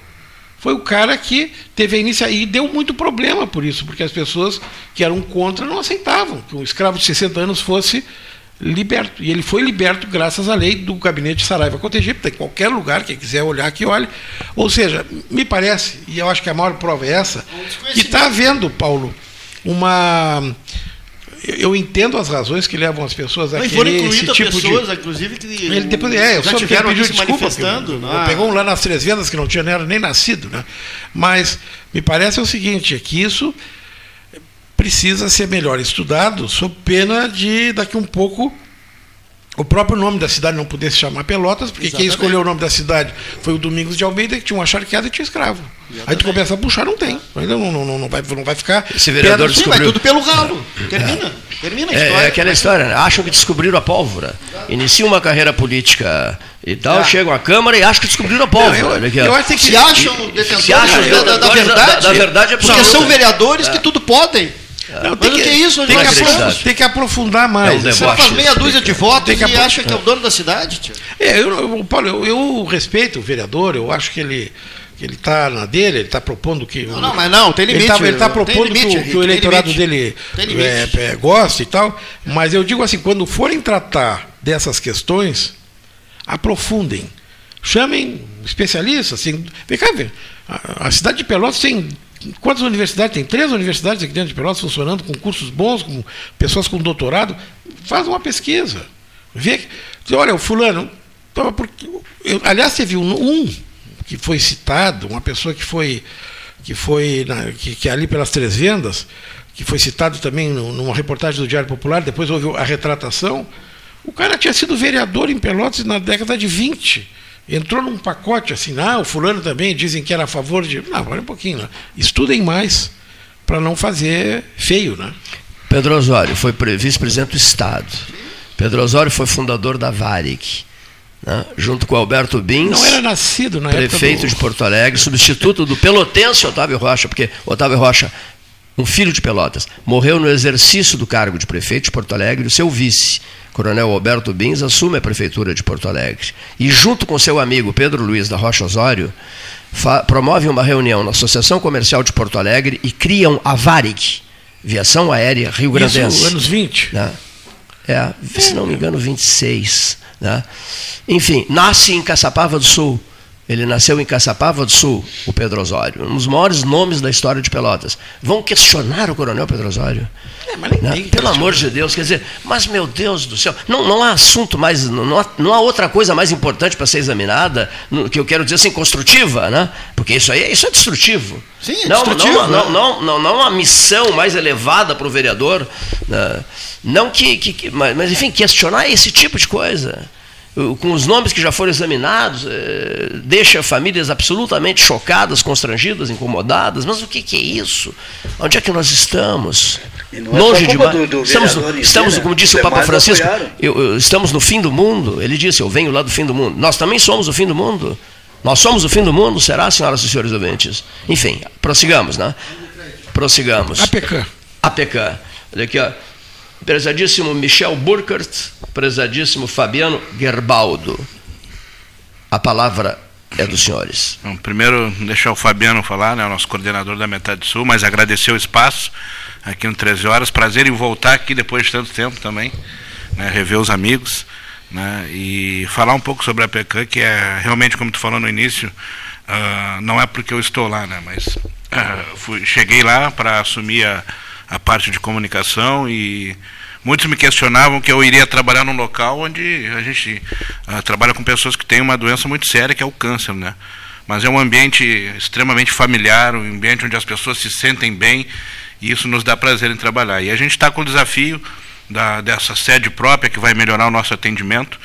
Foi o cara que teve a iniciativa e deu muito problema por isso, porque as pessoas que eram contra não aceitavam que um escravo de 60 anos fosse liberto. E ele foi liberto graças à lei do gabinete Saraiva Cotegipe, em qualquer lugar, quem quiser olhar que olhe. Ou seja, me parece, e eu acho que a maior prova é essa, que está havendo, Paulo, uma. Eu entendo as razões que levam as pessoas a Não, querer esse tipo pessoas, de... inclusive, que ele depois é, eu já tiveram pediu desculpa, manifestando. Não, pegou um lá nas três vendas que não tinha nem nascido, né? Mas me parece o seguinte, é que isso precisa ser melhor estudado, sob pena de daqui um pouco o próprio nome da cidade não poder se chamar Pelotas, porque Exatamente. quem escolheu o nome da cidade foi o Domingos de Almeida, que tinha uma charqueada e tinha escravo. Aí tu começa a puxar, não tem. Ainda não, não, não, vai, não vai ficar. Esse vereador pedra- Sim, vai descobriu. tudo pelo ralo. Termina. Termina a É, história. é aquela história, né? acham que descobriram a pólvora. Iniciam uma carreira política e tal, É. chegam à Câmara e acham que descobriram a pólvora. Não, eu- eu acho que Se acham detentores se acham da, da- da detentores da- verdade, da verdade porque absoluta. são vereadores que tudo podem. Não, Mas o que é isso? Tem que, Nós acreditar. apro- tem que aprofundar mais. É um Você faz meia dúzia de votos tem que e acha que é o dono da cidade, tio. É, eu, Paulo, eu, eu respeito o vereador, eu acho que ele que ele está na dele, ele está propondo que. Não, não, mas não, tem limite. Ele está Tem propondo limite, que, o- que o tem eleitorado dele Tem é, é, goste e tal, mas eu digo assim, quando forem tratar dessas questões, aprofundem. Chamem especialistas. Assim, vem cá ver. A, a cidade de Pelotas tem. Quantas universidades? Tem três universidades aqui dentro de Pelotas funcionando, com cursos bons, com pessoas com doutorado. Faz uma pesquisa. Vê Olha, o fulano. tava porque- eu- aliás, teve um, um que foi citado, uma pessoa que foi. Que foi na- que, que é ali pelas três vendas, que foi citado também numa reportagem do Diário Popular, depois houve a retratação. O cara tinha sido vereador em Pelotas na década de 20. Entrou num pacote assim, ah, o fulano também dizem que era a favor de. Não, olha um pouquinho, né? estudem mais para não fazer feio, né? Pedro Osório foi pre- vice-presidente do Estado. Pedro Osório foi fundador da Varig, né? junto com Alberto Bins. Não era nascido na prefeito época de do... Porto Alegre, substituto do pelotense Otávio Rocha, porque Otávio Rocha, um filho de Pelotas, morreu no exercício do cargo de prefeito de Porto Alegre, o seu vice, Coronel Alberto Bins, assume a prefeitura de Porto Alegre. E junto com seu amigo Pedro Luiz da Rocha Osório, promovem uma reunião na Associação Comercial de Porto Alegre e criam a Varig, Viação Aérea Rio Grandense. Isso, anos 20. né? É, se não me engano, 26. Né? Enfim, nasce em Caçapava do Sul. Ele nasceu em Caçapava do Sul, o Pedro Osório, um dos maiores nomes da história de Pelotas. Vão questionar o coronel Pedro Osório? É, mas nem né? Pelo amor de Deus, quer dizer, mas meu Deus do céu, não, não há assunto mais, não há, não há outra coisa mais importante para ser examinada, que eu quero dizer assim, construtiva, né? Porque isso aí isso é destrutivo. Sim, é não, destrutivo, Não, não, né? não, não, não uma missão mais elevada para o vereador. né? Não que, que- que- mas, mas, enfim, questionar esse tipo de coisa. Com os nomes que já foram examinados, eh, deixa famílias absolutamente chocadas, constrangidas, incomodadas. Mas o que, que é isso? Onde é que nós estamos? É Longe só demais. culpa do- do estamos, em si, estamos né? como disse o Papa Francisco, eu- eu- estamos no fim do mundo. Ele disse: Eu venho lá do fim do mundo. Nós também somos o fim do mundo. Nós somos o fim do mundo, será, senhoras e senhores ouvintes? Enfim, prossigamos, né? Prossigamos. APK. APK. Olha aqui, ó. Prezadíssimo Michel Burkert, prezadíssimo Fabiano Gerbaldo. A palavra é dos senhores. Bom, primeiro, deixar o Fabiano falar, né, o nosso coordenador da Metade Sul, mas agradecer o espaço aqui no 13 Horas. Prazer em voltar aqui depois de tanto tempo também, né, rever os amigos né, e falar um pouco sobre a PECAM, que é realmente, como tu falou no início, ah, não é porque eu estou lá, né, mas ah, fui, cheguei lá para assumir a, a parte de comunicação e muitos me questionavam que eu iria trabalhar num local onde a gente ah, trabalha com pessoas que têm uma doença muito séria, que é o câncer, né? Mas é um ambiente extremamente familiar, um ambiente onde as pessoas se sentem bem e isso nos dá prazer em trabalhar. E a gente está com o desafio da, dessa sede própria que vai melhorar o nosso atendimento,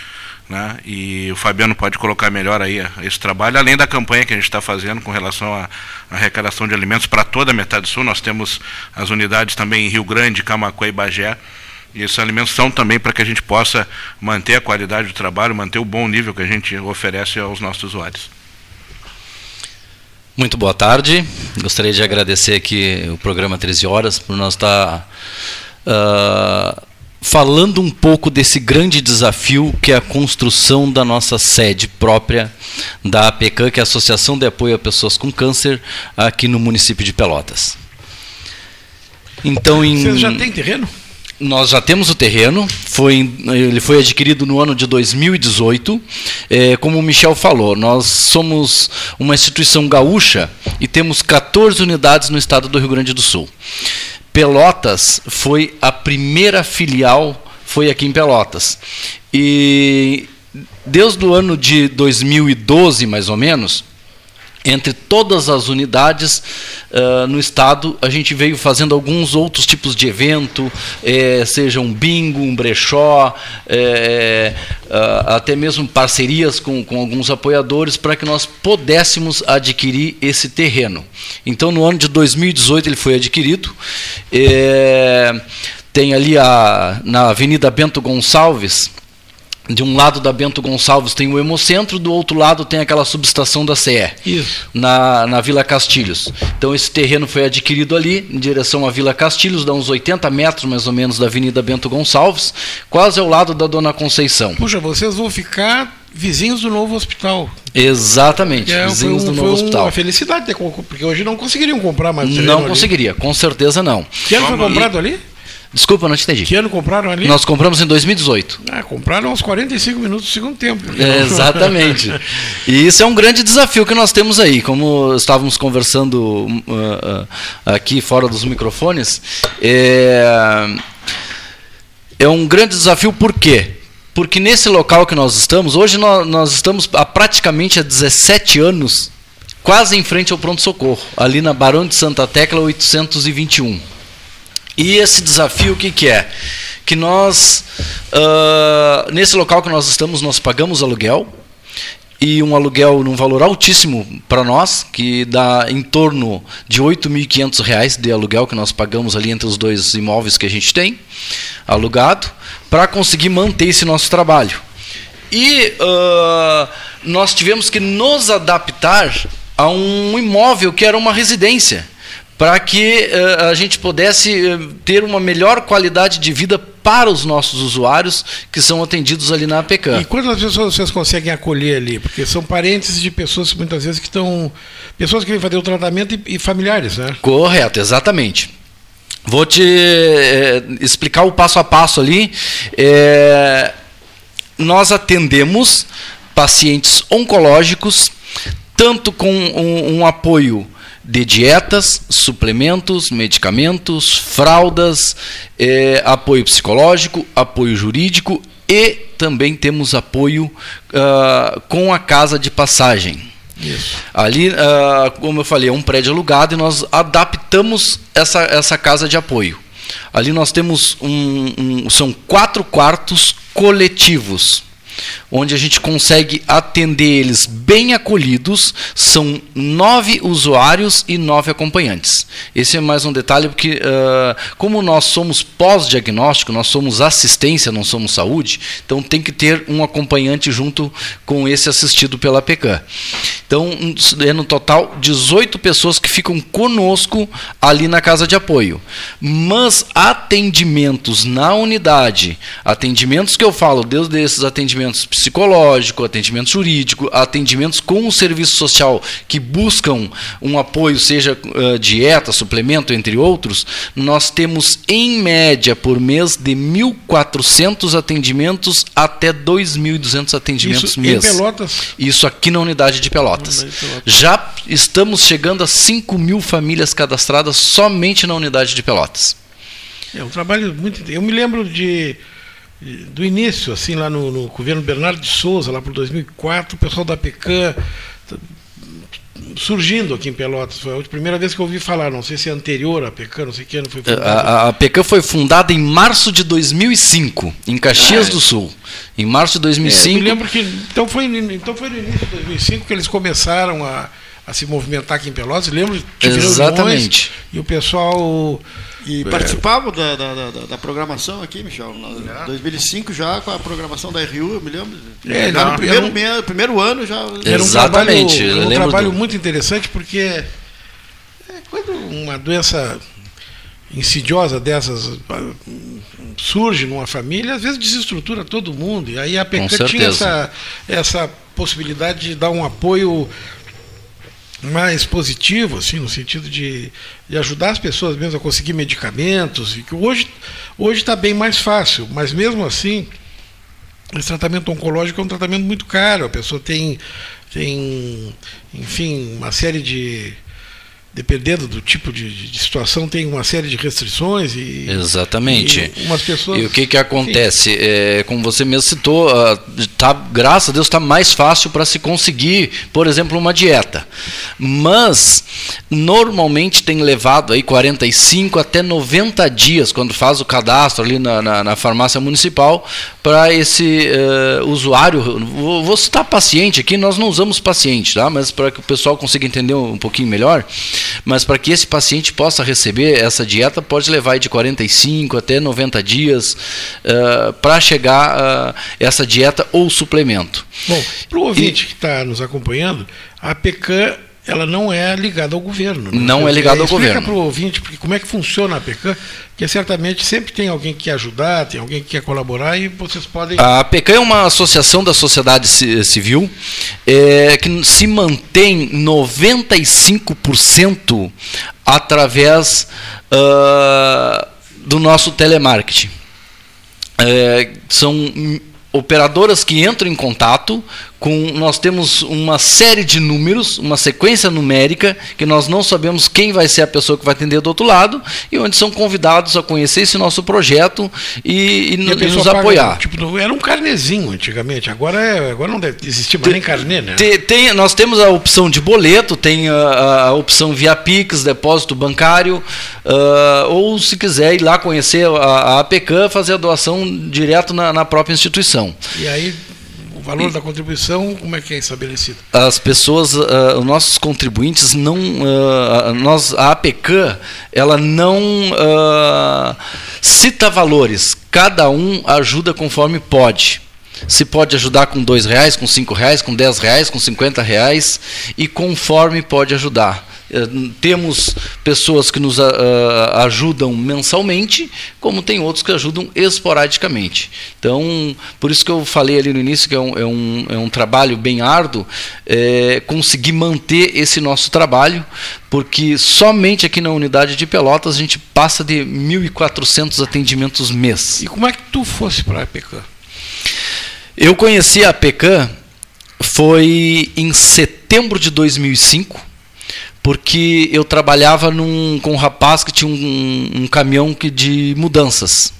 né? E o Fabiano pode colocar melhor aí a- esse trabalho, além da campanha que a gente está fazendo com relação à à arrecadação de alimentos para toda a metade sul. Nós temos as unidades também em Rio Grande, Camacuã e Bagé. E esses alimentos são também para que a gente possa manter a qualidade do trabalho, manter o bom nível que a gente oferece aos nossos usuários. Muito boa tarde. Gostaria de agradecer aqui o programa 13 Horas por nós estar ah, falando um pouco desse grande desafio que é a construção da nossa sede própria da APECAM, que é a Associação de Apoio a Pessoas com Câncer, aqui no município de Pelotas. Então, em... Vocês já têm terreno? Nós já temos o terreno, foi, ele foi adquirido no ano de 2018. É, como o Michel falou, nós somos uma instituição gaúcha e temos 14 unidades no estado do Rio Grande do Sul. Pelotas foi a primeira filial, foi aqui em Pelotas. E desde o ano de 2012, mais ou menos, entre todas as unidades uh, no estado, a gente veio fazendo alguns outros tipos de evento, eh, seja um bingo, um brechó, eh, uh, até mesmo parcerias com, com alguns apoiadores para que nós pudéssemos adquirir esse terreno. Então, no ano de 2018 ele foi adquirido. Eh, tem ali a, na Avenida Bento Gonçalves, de um lado da Bento Gonçalves tem o Hemocentro, do outro lado tem aquela subestação da CE, Isso. Na, na Vila Castilhos. Então esse terreno foi adquirido ali, em direção à Vila Castilhos, dá uns 80 metros mais ou menos da Avenida Bento Gonçalves, quase ao lado da Dona Conceição. Puxa, vocês vão ficar vizinhos do novo hospital. Exatamente, é, vizinhos um, do novo hospital. Uma felicidade, porque hoje não conseguiriam comprar mais Não conseguiria, ali. com certeza não. Que ano foi comprado ali? Desculpa, não te entendi. Que ano compraram ali? Nós compramos em 2018. Ah, compraram aos 45 minutos do segundo tempo. É, exatamente. e isso é um grande desafio que nós temos aí. Como estávamos conversando uh, uh, aqui fora dos microfones, é, é um grande desafio por quê? Porque nesse local que nós estamos, hoje nós, nós estamos há praticamente há 17 anos, quase em frente ao pronto-socorro, ali na Barão de Santa Tecla 821. E esse desafio o que, que é? Que nós, uh, nesse local que nós estamos, nós pagamos aluguel, e um aluguel num valor altíssimo para nós, que dá em torno de R$ 8.500 de aluguel que nós pagamos ali entre os dois imóveis que a gente tem, alugado, para conseguir manter esse nosso trabalho. E uh, nós tivemos que nos adaptar a um imóvel que era uma residência para que uh, a gente pudesse uh, ter uma melhor qualidade de vida para os nossos usuários que são atendidos ali na APECAM. E quantas pessoas vocês conseguem acolher ali? Porque são parentes de pessoas muitas vezes que estão. pessoas que vêm fazer o tratamento e, e familiares, né? Correto, exatamente. Vou te eh, explicar o passo a passo ali. É, nós atendemos pacientes oncológicos, tanto com um, um apoio de dietas, suplementos, medicamentos, fraldas, é, apoio psicológico, apoio jurídico e também temos apoio uh, com a casa de passagem. Isso. Ali, uh, como eu falei, é um prédio alugado e nós adaptamos essa, essa casa de apoio. Ali nós temos um, um são quatro quartos coletivos onde a gente consegue atender eles bem acolhidos. São nove usuários e nove acompanhantes. Esse é mais um detalhe, porque uh, como nós somos pós-diagnóstico, nós somos assistência, não somos saúde, então tem que ter um acompanhante junto com esse assistido pela PECAM. Então, é no total 18 pessoas que ficam conosco ali na casa de apoio. Mas atendimentos na unidade, atendimentos que eu falo, desde esses atendimentos psicológico, atendimento jurídico, atendimentos com o serviço social que buscam um apoio, seja uh, dieta, suplemento, entre outros, nós temos em média por mês de 1.400 atendimentos até 2.200 atendimentos Isso mês. Em Pelotas? Isso aqui na unidade de Pelotas. Já estamos chegando a 5 mil famílias cadastradas somente na unidade de Pelotas. É um trabalho muito. Eu me lembro de do início, assim, lá no, no, governo Bernardo de Souza, lá por 2004, o pessoal da PECAM surgindo aqui em Pelotas. Foi a primeira vez que eu ouvi falar, não sei se é anterior à PECAM, não sei que ano foi fundada. A, a PECAM foi fundada em março de 2005, em Caxias ah, do Sul. Em março de 2005. É, eu lembro que. Então foi, então foi no início de 2005 que eles começaram a, a se movimentar aqui em Pelotas. Lembro de Exatamente. e o pessoal e é. participavam da, da, da, da, programação aqui, Michel. Em 2005 já com a programação da RU, eu me lembro. É, no primeiro, um, primeiro ano já. Era um trabalho, um trabalho do... muito interessante porque é, quando uma doença insidiosa dessas ah, surge numa família, às vezes desestrutura todo mundo. E aí a PECA tinha essa, essa possibilidade de dar um apoio mais positivo, assim, no sentido de, de ajudar as pessoas mesmo a conseguir medicamentos, e que hoje está bem mais fácil, mas mesmo assim esse tratamento oncológico é um tratamento muito caro, a pessoa tem tem enfim uma série de dependendo do tipo de, de, situação, tem uma série de restrições e. Exatamente. E umas pessoas. E o que, que acontece? É, como você mesmo citou, uh, tá, graças a Deus está mais fácil para se conseguir, por exemplo, uma dieta. Mas normalmente tem levado aí 45 até 90 dias, quando faz o cadastro ali na, na, na farmácia municipal, para esse uh, usuário. Vou, vou citar paciente aqui, nós não usamos paciente, tá? mas para que o pessoal consiga entender um pouquinho melhor. Mas para que esse paciente possa receber essa dieta, pode levar de 45 até 90 dias uh, para chegar a essa dieta ou suplemento. Bom, para o ouvinte e, que está nos acompanhando, a PECAM ela não é ligada ao governo. Né? Não é ligada ao Explica governo. Explica para o ouvinte porque como é que funciona a PECAM, que certamente sempre tem alguém que quer ajudar, tem alguém que quer colaborar e vocês podem... A PECAM é uma associação da sociedade civil é, que se mantém 95% através uh, do nosso telemarketing. É, são operadoras que entram em contato com nós temos uma série de números, uma sequência numérica que nós não sabemos quem vai ser a pessoa que vai atender do outro lado e onde são convidados a conhecer esse nosso projeto e, e, e, e nos apoiar. tipo, era um carnezinho antigamente, agora é, agora não deve existir mais tem, nem carnê, né? Tem, tem, nós temos a opção de boleto, tem a, a opção via Pix, depósito bancário, uh, ou se quiser ir lá conhecer a, a APECAM, fazer a doação direto na, na própria instituição. E aí o valor e, da contribuição, como é que é estabelecido? As pessoas, uh, os nossos contribuintes não, uh, nós, a APECAM, ela não uh, cita valores. Cada um ajuda conforme pode. Se pode ajudar com dois reais, com cinco reais, com dez reais, com cinquenta reais e conforme pode ajudar. Eh, temos pessoas que nos uh, ajudam mensalmente, como tem outros que ajudam esporadicamente. Então, por isso que eu falei ali no início que é um, é um, é um trabalho bem árduo é, conseguir manter esse nosso trabalho, porque somente aqui na unidade de Pelotas a gente passa de 1.400 atendimentos mês. E como é que tu fosse para a PECAM? Eu conheci a PECAM foi em setembro de 2005 porque eu trabalhava num, com um rapaz que tinha um, um caminhão que, de mudanças.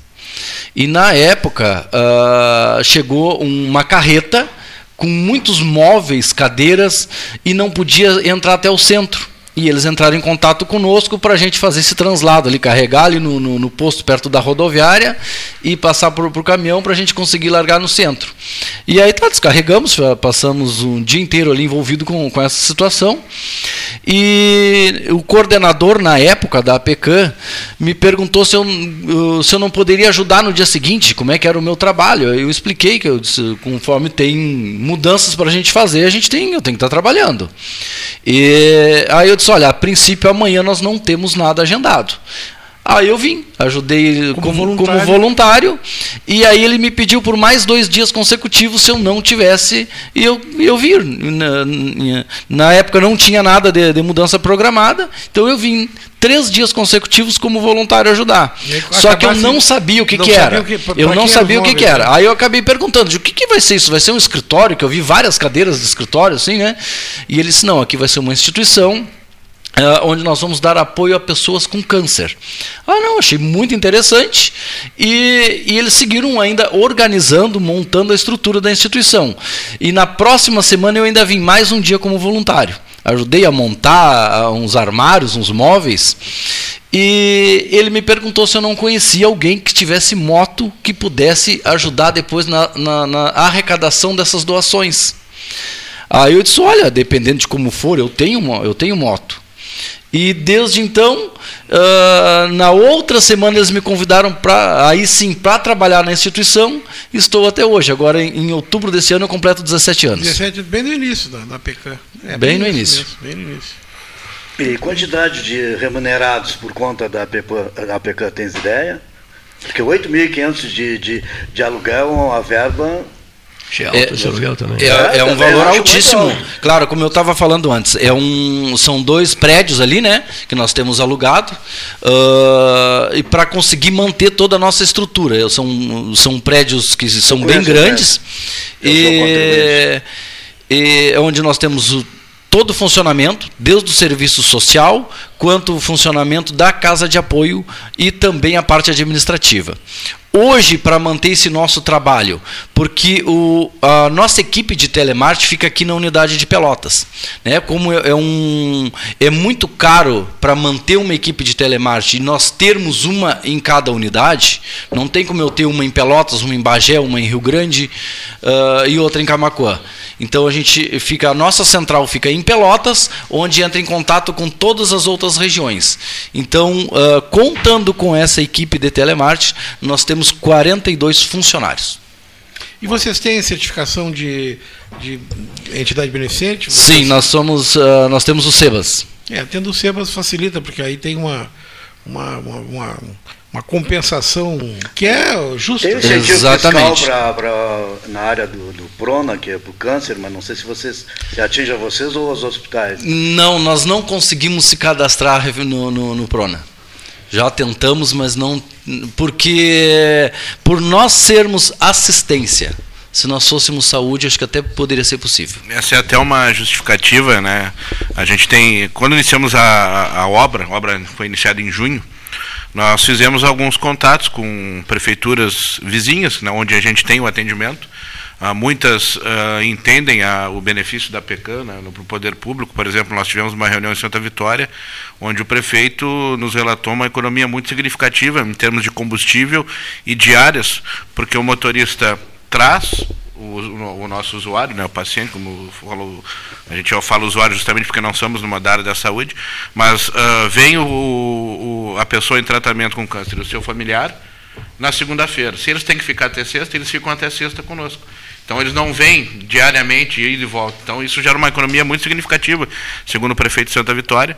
E na época uh, chegou uma carreta com muitos móveis, cadeiras, e não podia entrar até o centro. E eles entraram em contato conosco para a gente fazer esse translado ali, carregar ali no, no, no posto perto da rodoviária e passar para o caminhão para a gente conseguir largar no centro. E aí tá, descarregamos, passamos um dia inteiro ali envolvido com, com essa situação. E o coordenador na época da APECAM me perguntou se eu, se eu não poderia ajudar no dia seguinte, como é que era o meu trabalho. Eu expliquei que eu disse, conforme tem mudanças para a gente fazer, a gente tem, eu tenho que estar tá trabalhando. E aí eu disse, olha, a princípio amanhã nós não temos nada agendado. Aí eu vim, ajudei como, como, voluntário. como, voluntário. e aí ele me pediu por mais dois dias consecutivos se eu não tivesse, e eu, eu vim. Na, na época não tinha nada de, de, mudança programada, então eu vim três dias consecutivos como voluntário ajudar. Só que eu não sabia o que, que era. Que, eu não sabia o que, que era. Aí eu acabei perguntando, o que, que vai ser isso? Vai ser um escritório? Que eu vi várias cadeiras de escritório, assim, né? E ele disse, não, aqui vai ser uma instituição Uh, onde nós vamos dar apoio a pessoas com câncer. Ah, não, achei muito interessante. E, e, eles seguiram ainda organizando, montando a estrutura da instituição. E na próxima semana eu ainda vim mais um dia como voluntário. Ajudei a montar uh, uns armários, uns móveis. E ele me perguntou se eu não conhecia alguém que tivesse moto que pudesse ajudar depois na, na, na arrecadação dessas doações. Aí eu disse: olha, dependendo de como for, eu tenho, eu tenho moto. E desde então, uh, na outra semana eles me convidaram para aí sim para trabalhar na instituição. Estou até hoje. Agora em, em, outubro desse ano eu completo 17 anos. 17, bem no início da, da PK. É, bem, bem, no início. Mesmo, bem no início. E quantidade de remunerados por conta da APK, da tens ideia? Porque 8.500 de, de, de aluguel é uma verba é, esse aluguel também. É, é, é um valor altíssimo. Claro, como eu estava falando antes, é um, são dois prédios ali, né, que nós temos alugado, uh, e para conseguir manter toda a nossa estrutura. São, são prédios que são bem grandes, e, e onde nós temos o todo o funcionamento, desde o serviço social, quanto o funcionamento da casa de apoio e também a parte administrativa hoje para manter esse nosso trabalho, porque o, a nossa equipe de telemarketing fica aqui na unidade de Pelotas, né? Como é, é um é muito caro para manter uma equipe de telemarketing, e nós termos uma em cada unidade, não tem como eu ter uma em Pelotas, uma em Bagé, uma em Rio Grande uh, e outra em Camacuã. Então a gente fica, a nossa central fica em Pelotas, onde entra em contato com todas as outras regiões. Então, uh, contando com essa equipe de telemarketing, nós temos 42 funcionários. E vocês têm certificação de, de entidade beneficente? Vocês... Sim, nós somos, uh, nós temos o SEBAS. É, tendo o SEBAS facilita, porque aí tem uma, uma, uma, uma uma compensação que é justa. Tem incentivo Exatamente. fiscal pra, pra, na área do, do Prona, que é para o câncer, mas não sei se vocês se atinge a vocês ou os hospitais. Não, nós não conseguimos se cadastrar no, no, no Prona. Já tentamos, mas não. Porque por nós sermos assistência, se nós fôssemos saúde, acho que até poderia ser possível. Essa é até uma justificativa, né? A gente tem. Quando iniciamos a, a obra, a obra foi iniciada em junho, nós fizemos alguns contatos com prefeituras vizinhas, né, onde a gente tem o atendimento. Ah, muitas ah, entendem a, o benefício da PECAN né, no poder público. Por exemplo, nós tivemos uma reunião em Santa Vitória, onde o prefeito nos relatou uma economia muito significativa em termos de combustível e diárias, porque o motorista traz o, o, nosso usuário, né, o paciente, como falou, a gente fala usuário justamente porque não somos numa área da saúde, mas uh, vem o, o, a pessoa em tratamento com câncer, o seu familiar, na segunda-feira. Se eles têm que ficar até sexta, eles ficam até sexta conosco. Então eles não vêm diariamente e volta. Então isso gera uma economia muito significativa, segundo o prefeito de Santa Vitória.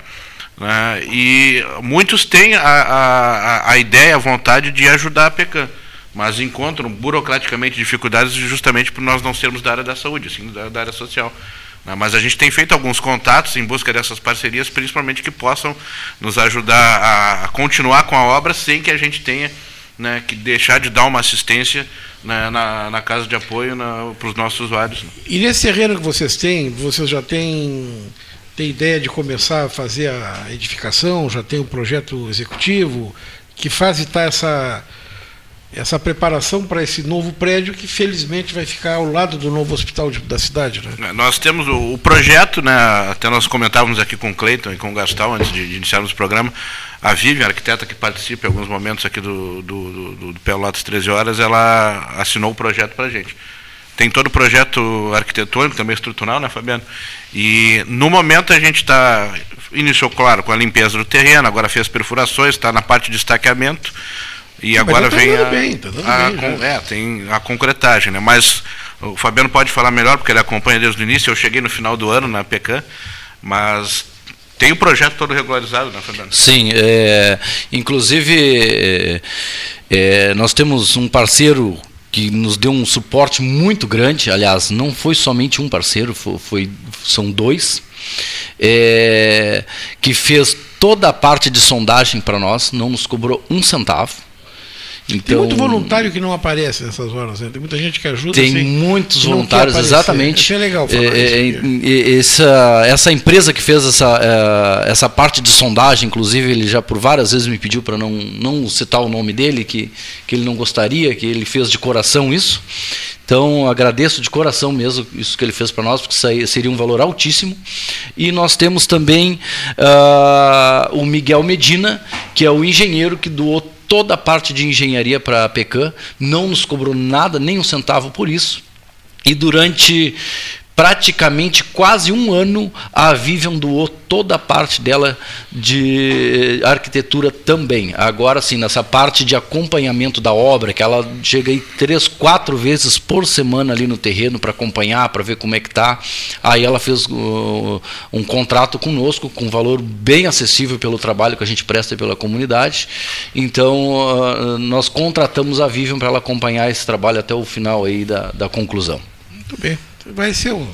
Né, e muitos têm a, a, a ideia, a vontade de ajudar a PECAM mas encontram burocraticamente dificuldades justamente por nós não sermos da área da saúde, sim da, da, área social. Né? Mas a gente tem feito alguns contatos em busca dessas parcerias, principalmente que possam nos ajudar a, continuar com a obra sem que a gente tenha né, que deixar de dar uma assistência né, na, na, casa de apoio para os nossos usuários. Né? E nesse terreno que vocês têm, vocês já têm, ideia de começar a fazer a edificação, já tem um projeto executivo? Que fase está essa essa preparação para esse novo prédio que felizmente vai ficar ao lado do novo hospital de, da cidade. Né? Nós temos o, o, projeto, né, até nós comentávamos aqui com o Cleiton e com o Gastal antes de, de iniciarmos o programa, a Vivian, a arquiteta que participa em alguns momentos aqui do, do, do, do Pelotas 13 Horas, ela assinou o projeto para a gente. Tem todo o projeto arquitetônico, também estrutural, né, Fabiano? E no momento a gente está, iniciou, claro, com a limpeza do terreno, agora fez perfurações, está na parte de estaqueamento, e agora tá vem a, bem, tá a, bem, é, tem a concretagem, né? Mas o Fabiano pode falar melhor porque ele acompanha desde o início. Eu cheguei no final do ano na PECAM, mas tem o projeto todo regularizado, né, Fabiano? Sim, é, inclusive é, é, nós temos um parceiro que nos deu um suporte muito grande. Aliás, não foi somente um parceiro, foi, foi são dois. É, que fez toda a parte de sondagem para nós, não nos cobrou um centavo. Então, tem muito voluntário que não aparece nessas horas, né? Tem muita gente que ajuda. Tem assim, muitos voluntários, exatamente. Isso é legal falar é, isso essa, essa empresa que fez essa, é, essa parte de sondagem, inclusive, ele já por várias vezes me pediu para não, não citar o nome dele, que, que ele não gostaria, que ele fez de coração isso. Então, agradeço de coração mesmo isso que ele fez para nós, porque seria um valor altíssimo. E nós temos também uh, o Miguel Medina, que é o engenheiro que doou toda a parte de engenharia para a PECAM, não nos cobrou nada, nem um centavo por isso. E durante praticamente quase um ano a Vivian doou toda a parte dela de arquitetura também. Agora sim, nessa parte de acompanhamento da obra, que ela chega aí três, quatro vezes por semana ali no terreno para acompanhar, para ver como é que tá. Aí ela fez uh, um contrato conosco com um valor bem acessível pelo trabalho que a gente presta pela comunidade. Então uh, nós contratamos a Vivian para ela acompanhar esse trabalho até o final aí da, da conclusão. Muito bem. Vai ser um.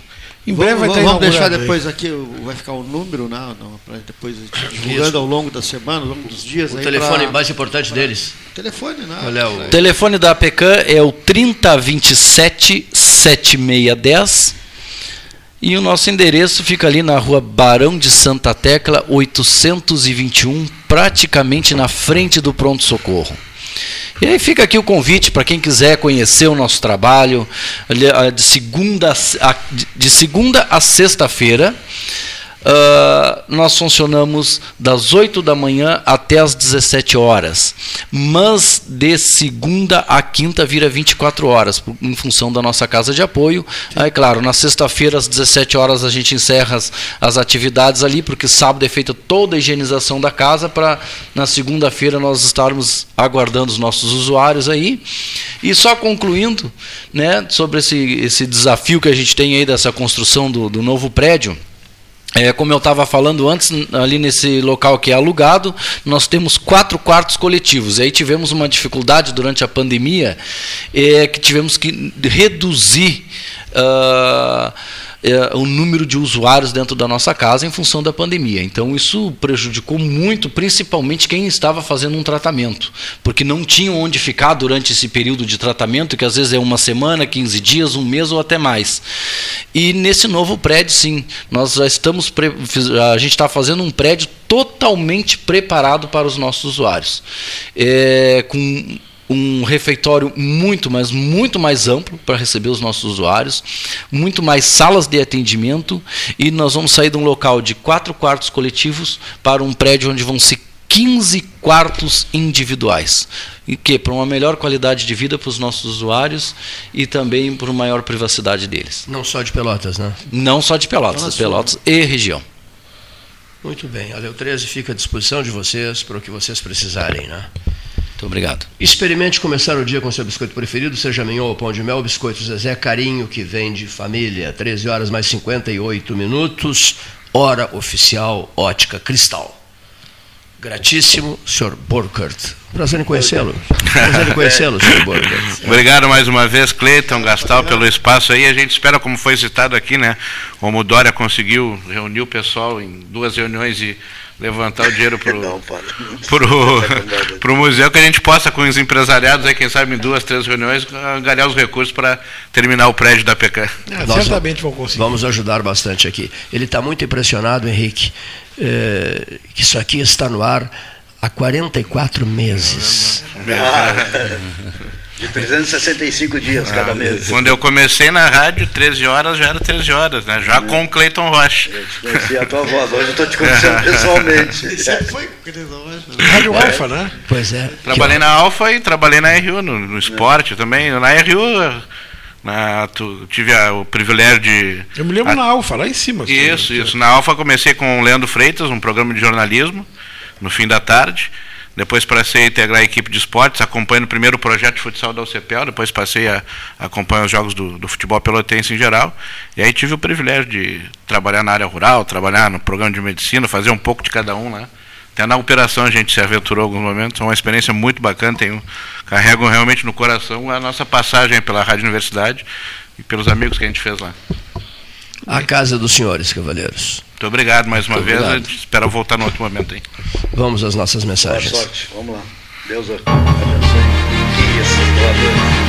Em breve vamos, vai estar Vamos deixar depois aí. aqui, vai ficar o número, né? Para depois divulgando ao longo da semana, ao longo dos dias. O telefone pra, mais importante pra, deles. Telefone, né? Olha, o telefone da APECAM é o 3027 7610 E o nosso endereço fica ali na rua Barão de Santa Tecla, 821, praticamente na frente do Pronto Socorro. E aí fica aqui o convite para quem quiser conhecer o nosso trabalho, de segunda a, de segunda a sexta-feira. Uh, nós funcionamos das 8 da manhã até as 17 horas, mas de segunda a quinta vira 24 horas, em função da nossa casa de apoio. Aí, claro, na sexta-feira, às 17 horas, a gente encerra as, as atividades ali, porque sábado é feita toda a higienização da casa, para na segunda-feira nós estarmos aguardando os nossos usuários aí. E só concluindo né, sobre esse, esse desafio que a gente tem aí dessa construção do, do novo prédio. É, como eu estava falando antes, ali nesse local que é alugado, nós temos quatro quartos coletivos. E aí tivemos uma dificuldade durante a pandemia, é, que tivemos que reduzir. Uh, é, o número de usuários dentro da nossa casa em função da pandemia. Então, isso prejudicou muito, principalmente quem estava fazendo um tratamento, porque não tinham onde ficar durante esse período de tratamento, que às vezes é uma semana, 15 dias, um mês ou até mais. E nesse novo prédio, sim, nós já estamos. A gente está fazendo um prédio totalmente preparado para os nossos usuários. É, com um refeitório muito, mas muito mais amplo para receber os nossos usuários, muito mais salas de atendimento e nós vamos sair de um local de quatro quartos coletivos para um prédio onde vão ser 15 quartos individuais. E que para uma melhor qualidade de vida para os nossos usuários e também para uma maior privacidade deles. Não só de Pelotas, né? Não só de Pelotas, Nossa, Pelotas e região. Muito bem. A Leu 13 fica à disposição de vocês para o que vocês precisarem, né? Muito obrigado. Experimente começar o dia com seu biscoito preferido, seja mignon ou pão de mel, biscoito Zezé Carinho, que vem de família. 13 horas mais 58 minutos, hora oficial Ótica Cristal. Gratíssimo, senhor Burkhardt. Prazer em conhecê-lo. Prazer em conhecê-lo, senhor Burkhardt. Obrigado mais uma vez, Cleiton, Gastal, pelo espaço aí. A gente espera, como foi citado aqui, né? Como o Dória conseguiu reunir o pessoal em duas reuniões e levantar o dinheiro para o museu, que a gente possa, com os empresariados, aí, quem sabe em duas, três reuniões, ganhar os recursos para terminar o prédio da PECAM. É, certamente vão conseguir. Vamos ajudar bastante aqui. Ele está muito impressionado, Henrique, é, que isso aqui está no ar há 44 meses. De 365 dias ah, cada mês. Quando eu comecei na rádio, 13 horas já era 13 horas, né? Já com o Cleiton Rocha. Eu te conheci a tua voz, hoje eu estou te conhecendo pessoalmente. Você foi com o Cleiton Rocha. Rádio é. Alfa, né? Pois é. Trabalhei na Alfa e trabalhei na RU, no, no esporte é. também. Na RU. Na, tu, tive a, o privilégio de. Eu me lembro a, na Alfa, lá em cima. Isso, isso. Na Alfa comecei com o Leandro Freitas, um programa de jornalismo, no fim da tarde. Depois passei a integrar a equipe de esportes, acompanhando o primeiro projeto de futsal da UCPEL, depois passei a, a acompanhar os jogos do, do, futebol pelotense em geral. E aí tive o privilégio de trabalhar na área rural, trabalhar no programa de medicina, fazer um pouco de cada um, né? Até na operação a gente se aventurou alguns momentos, é uma experiência muito bacana, tenho, carrego realmente no coração a nossa passagem pela Rádio Universidade e pelos amigos que a gente fez lá. A casa dos senhores, cavalheiros. Muito obrigado mais uma Muito vez. Obrigado. Espero voltar no outro momento aí. Vamos às nossas mensagens. Boa sorte. Vamos lá. Deus abençoe. Isso,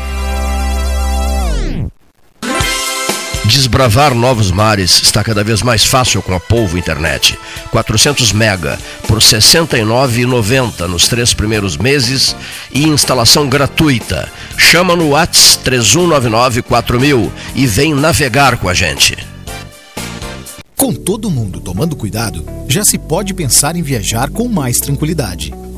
Desbravar novos mares está cada vez mais fácil com a Polvo Internet. 400 mega por R$ 69,90 nos três primeiros meses e instalação gratuita. Chama no Whats 31994000 e vem navegar com a gente. Com todo mundo tomando cuidado, já se pode pensar em viajar com mais tranquilidade.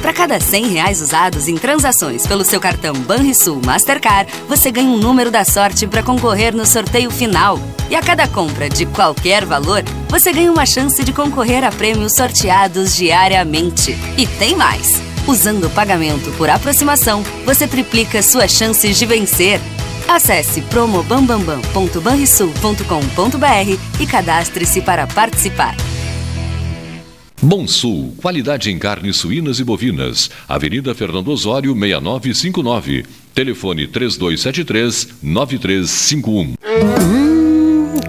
Para cada 100 reais usados em transações pelo seu cartão Banrisul Mastercard, você ganha um número da sorte para concorrer no sorteio final. E a cada compra de qualquer valor, você ganha uma chance de concorrer a prêmios sorteados diariamente. E tem mais! Usando o pagamento por aproximação, você triplica suas chances de vencer. Acesse promobambambam.banrisul.com.br e cadastre-se para participar. Bom Sul, qualidade em carnes suínas e bovinas. Avenida Fernando Osório, 6959. Telefone 3273 9351.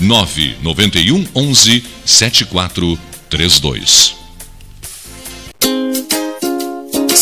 991 11 7432.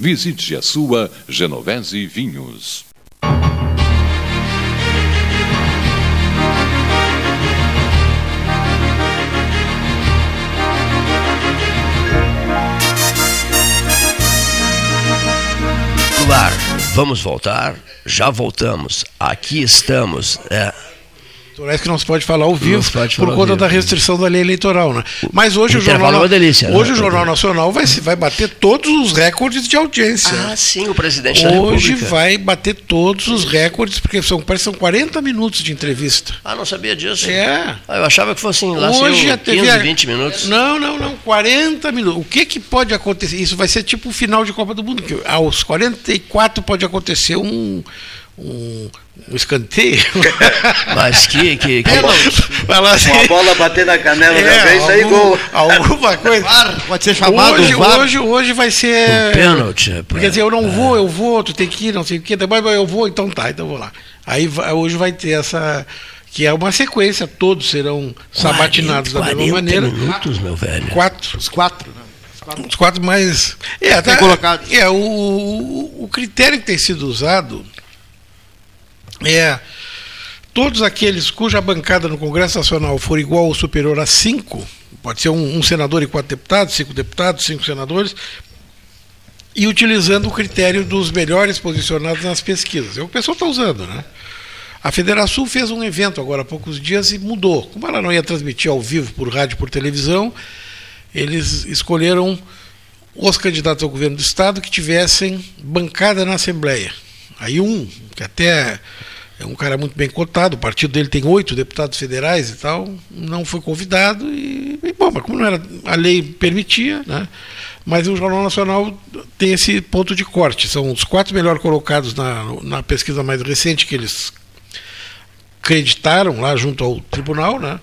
Visite a sua Genovese Vinhos. Ar, vamos voltar, já voltamos, aqui estamos. É, Parece que não se pode falar ao vivo por falar ao conta vivo. da restrição da lei eleitoral, né? Mas hoje o intervalo jornal, é delícia, né? hoje o jornal Nacional vai, vai bater todos os recordes de audiência. Ah, sim, o presidente Hoje vai bater todos os recordes porque são parece que são 40 minutos de entrevista. Ah, não sabia disso. É. Ah, eu achava que fossem lá Hoje assim, a TV 15, 20 minutos. Não, não, não, 40 minutos. O que que pode acontecer? Isso vai ser tipo o final de Copa do Mundo, que aos 44 pode acontecer um um, um escanteio. Mas que que, que... Vai lá assim. Bola bater na canela É, da vez, aí gol. Alguma coisa. Pode ser chamado hoje, VAR. hoje, hoje vai ser. Um pênalti, é, Porque dizer, eu não vou, eu vou, tu tem que ir, não sei o quê. Depois eu vou, então tá, então vou lá. Aí hoje vai ter essa. Que é uma sequência, todos serão sabatinados da mesma 40 maneira. minutos, meu velho. Quatro. Os quatro, né? Os quatro mais. É, Bem tá, colocados. é o, o critério que tem sido usado é todos aqueles cuja bancada no Congresso Nacional for igual ou superior a cinco, pode ser um, um senador e quatro deputados, cinco deputados, cinco senadores, e utilizando o critério dos melhores posicionados nas pesquisas. É o que o pessoal está usando, né? A Federação fez um evento agora há poucos dias e mudou. Como ela não ia transmitir ao vivo por rádio por televisão, eles escolheram os candidatos ao governo do Estado que tivessem bancada na Assembleia. Aí um, que até é um cara muito bem cotado, o partido dele tem oito deputados federais e tal, não foi convidado e, e, bom, mas como não era, a lei permitia, né? Mas o Jornal Nacional tem esse ponto de corte. São os quatro melhor colocados na, na pesquisa mais recente que eles acreditaram lá junto ao tribunal, né?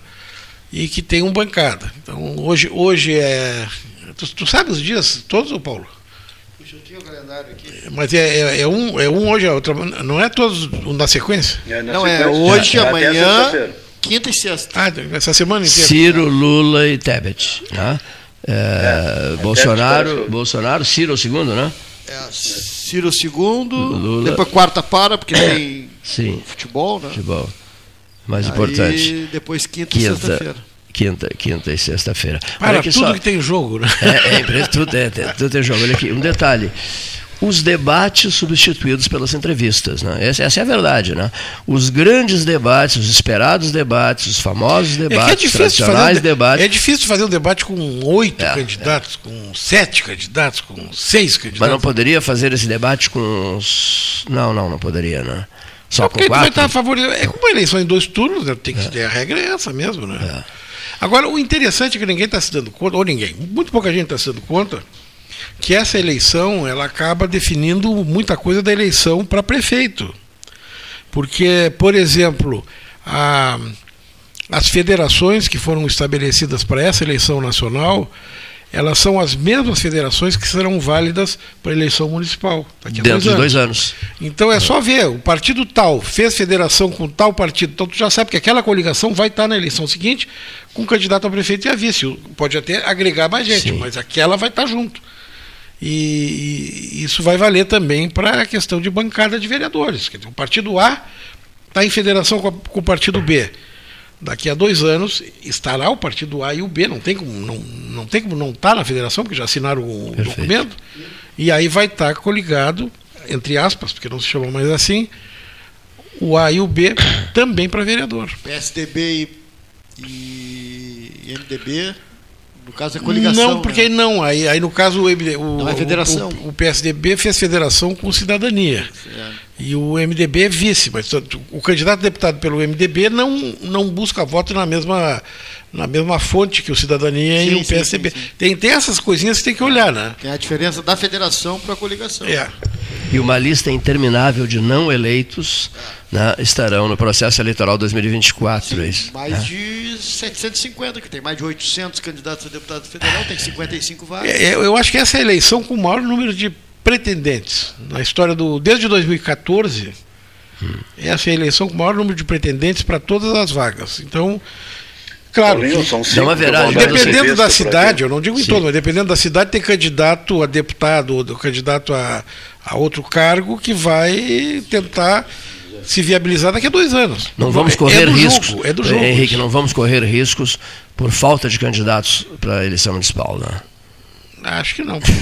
E que tem um bancada. Então hoje, hoje é. Tu, tu sabe os dias todos, Paulo? Puxa, eu tinha o calendário aqui. Mas é, é, é um, é um hoje, é outra, não é todos na sequência? É, na Não, é sequência, hoje, até amanhã, quinta e sexta. Ah, essa semana inteira. Ciro, Lula e Tebet. Né? É, Bolsonaro, Tebet, Bolsonaro, Ciro o segundo, né? É, Ciro segundo, Lula. depois quarta para, porque tem Sim, futebol, né? futebol. Mais Aí, importante. depois quinta, e Quinta, sexta-feira. Quinta, quinta e sexta-feira. Para tudo só. que tem jogo, né? É, é impre- tudo, é, tem- tudo tem jogo. Olha aqui, um detalhe. Os debates substituídos pelas entrevistas, né? Essa, essa é a verdade, né? Os grandes debates, os esperados debates, os famosos É debates, é difícil, fazer tradicionais um, debates. é difícil fazer um debate com oito É, candidatos, com sete candidatos, com seis candidatos. Mas não poderia fazer esse debate com os. Não, não, não poderia, né? Só É com tu vai quatro. estar a favor. É como uma eleição em dois turnos, né? tem que ter a regra é essa mesmo, né? Agora, o interessante é que ninguém está se dando conta, ou ninguém, muito pouca gente está se dando conta, que essa eleição ela acaba definindo muita coisa da eleição para prefeito. Porque, por exemplo, a- as federações que foram estabelecidas para essa eleição nacional, elas são as mesmas federações que serão válidas para a eleição municipal. Daqui a Dentro de dois dois anos. Então é só ver, o partido tal fez federação com tal partido, então tu já sabe que aquela coligação vai estar na eleição seguinte com candidato a prefeito e a vice. Pode até agregar mais gente, Sim. mas aquela vai estar junto. E, e isso vai valer também para a questão de bancada de vereadores. Quer dizer, o partido A está em federação com, a- com o partido B. Daqui a dois anos estará o partido A e o B. Não tem como não, não, tem como não estar na federação, porque já assinaram o Perfeito. documento. E aí vai estar coligado, entre aspas, porque não se chama mais assim, o A e o B também para vereador. PSDB e, e MDB, no caso é coligação. Não, porque né? não. Aí, aí no caso o, MD o, Não é federação. o, o PSDB fez federação com cidadania. É. E o MDB é vice, mas o candidato a deputado pelo MDB não, não busca voto na mesma, na mesma fonte que o Cidadania Sim, e o PSB. sim, sim. Tem, tem essas coisinhas que tem que olhar, né? Tem a diferença da federação para a coligação. É. E uma lista interminável de não eleitos né, estarão no processo eleitoral 2024. é isso? Mais né? de 750, que tem mais de 800 candidatos a deputado federal, tem 55 vagas. É, Eu acho que essa é a eleição com o maior número de pretendentes. Na história do. Desde 2014, essa é a eleição com o maior número de pretendentes para todas as vagas. Então, claro. Paulinho, que- são cinco Não haverá, dependendo da cidade, eu não digo em Sim. todo, mas dependendo da cidade, tem candidato a deputado ou candidato a, a outro cargo que vai tentar se viabilizar daqui a dois anos. Não vamos É- correr é do riscos. Jogo, é do jogo. Henrique, não vamos correr riscos por falta de candidatos para a eleição municipal. Né? Acho que não. Tem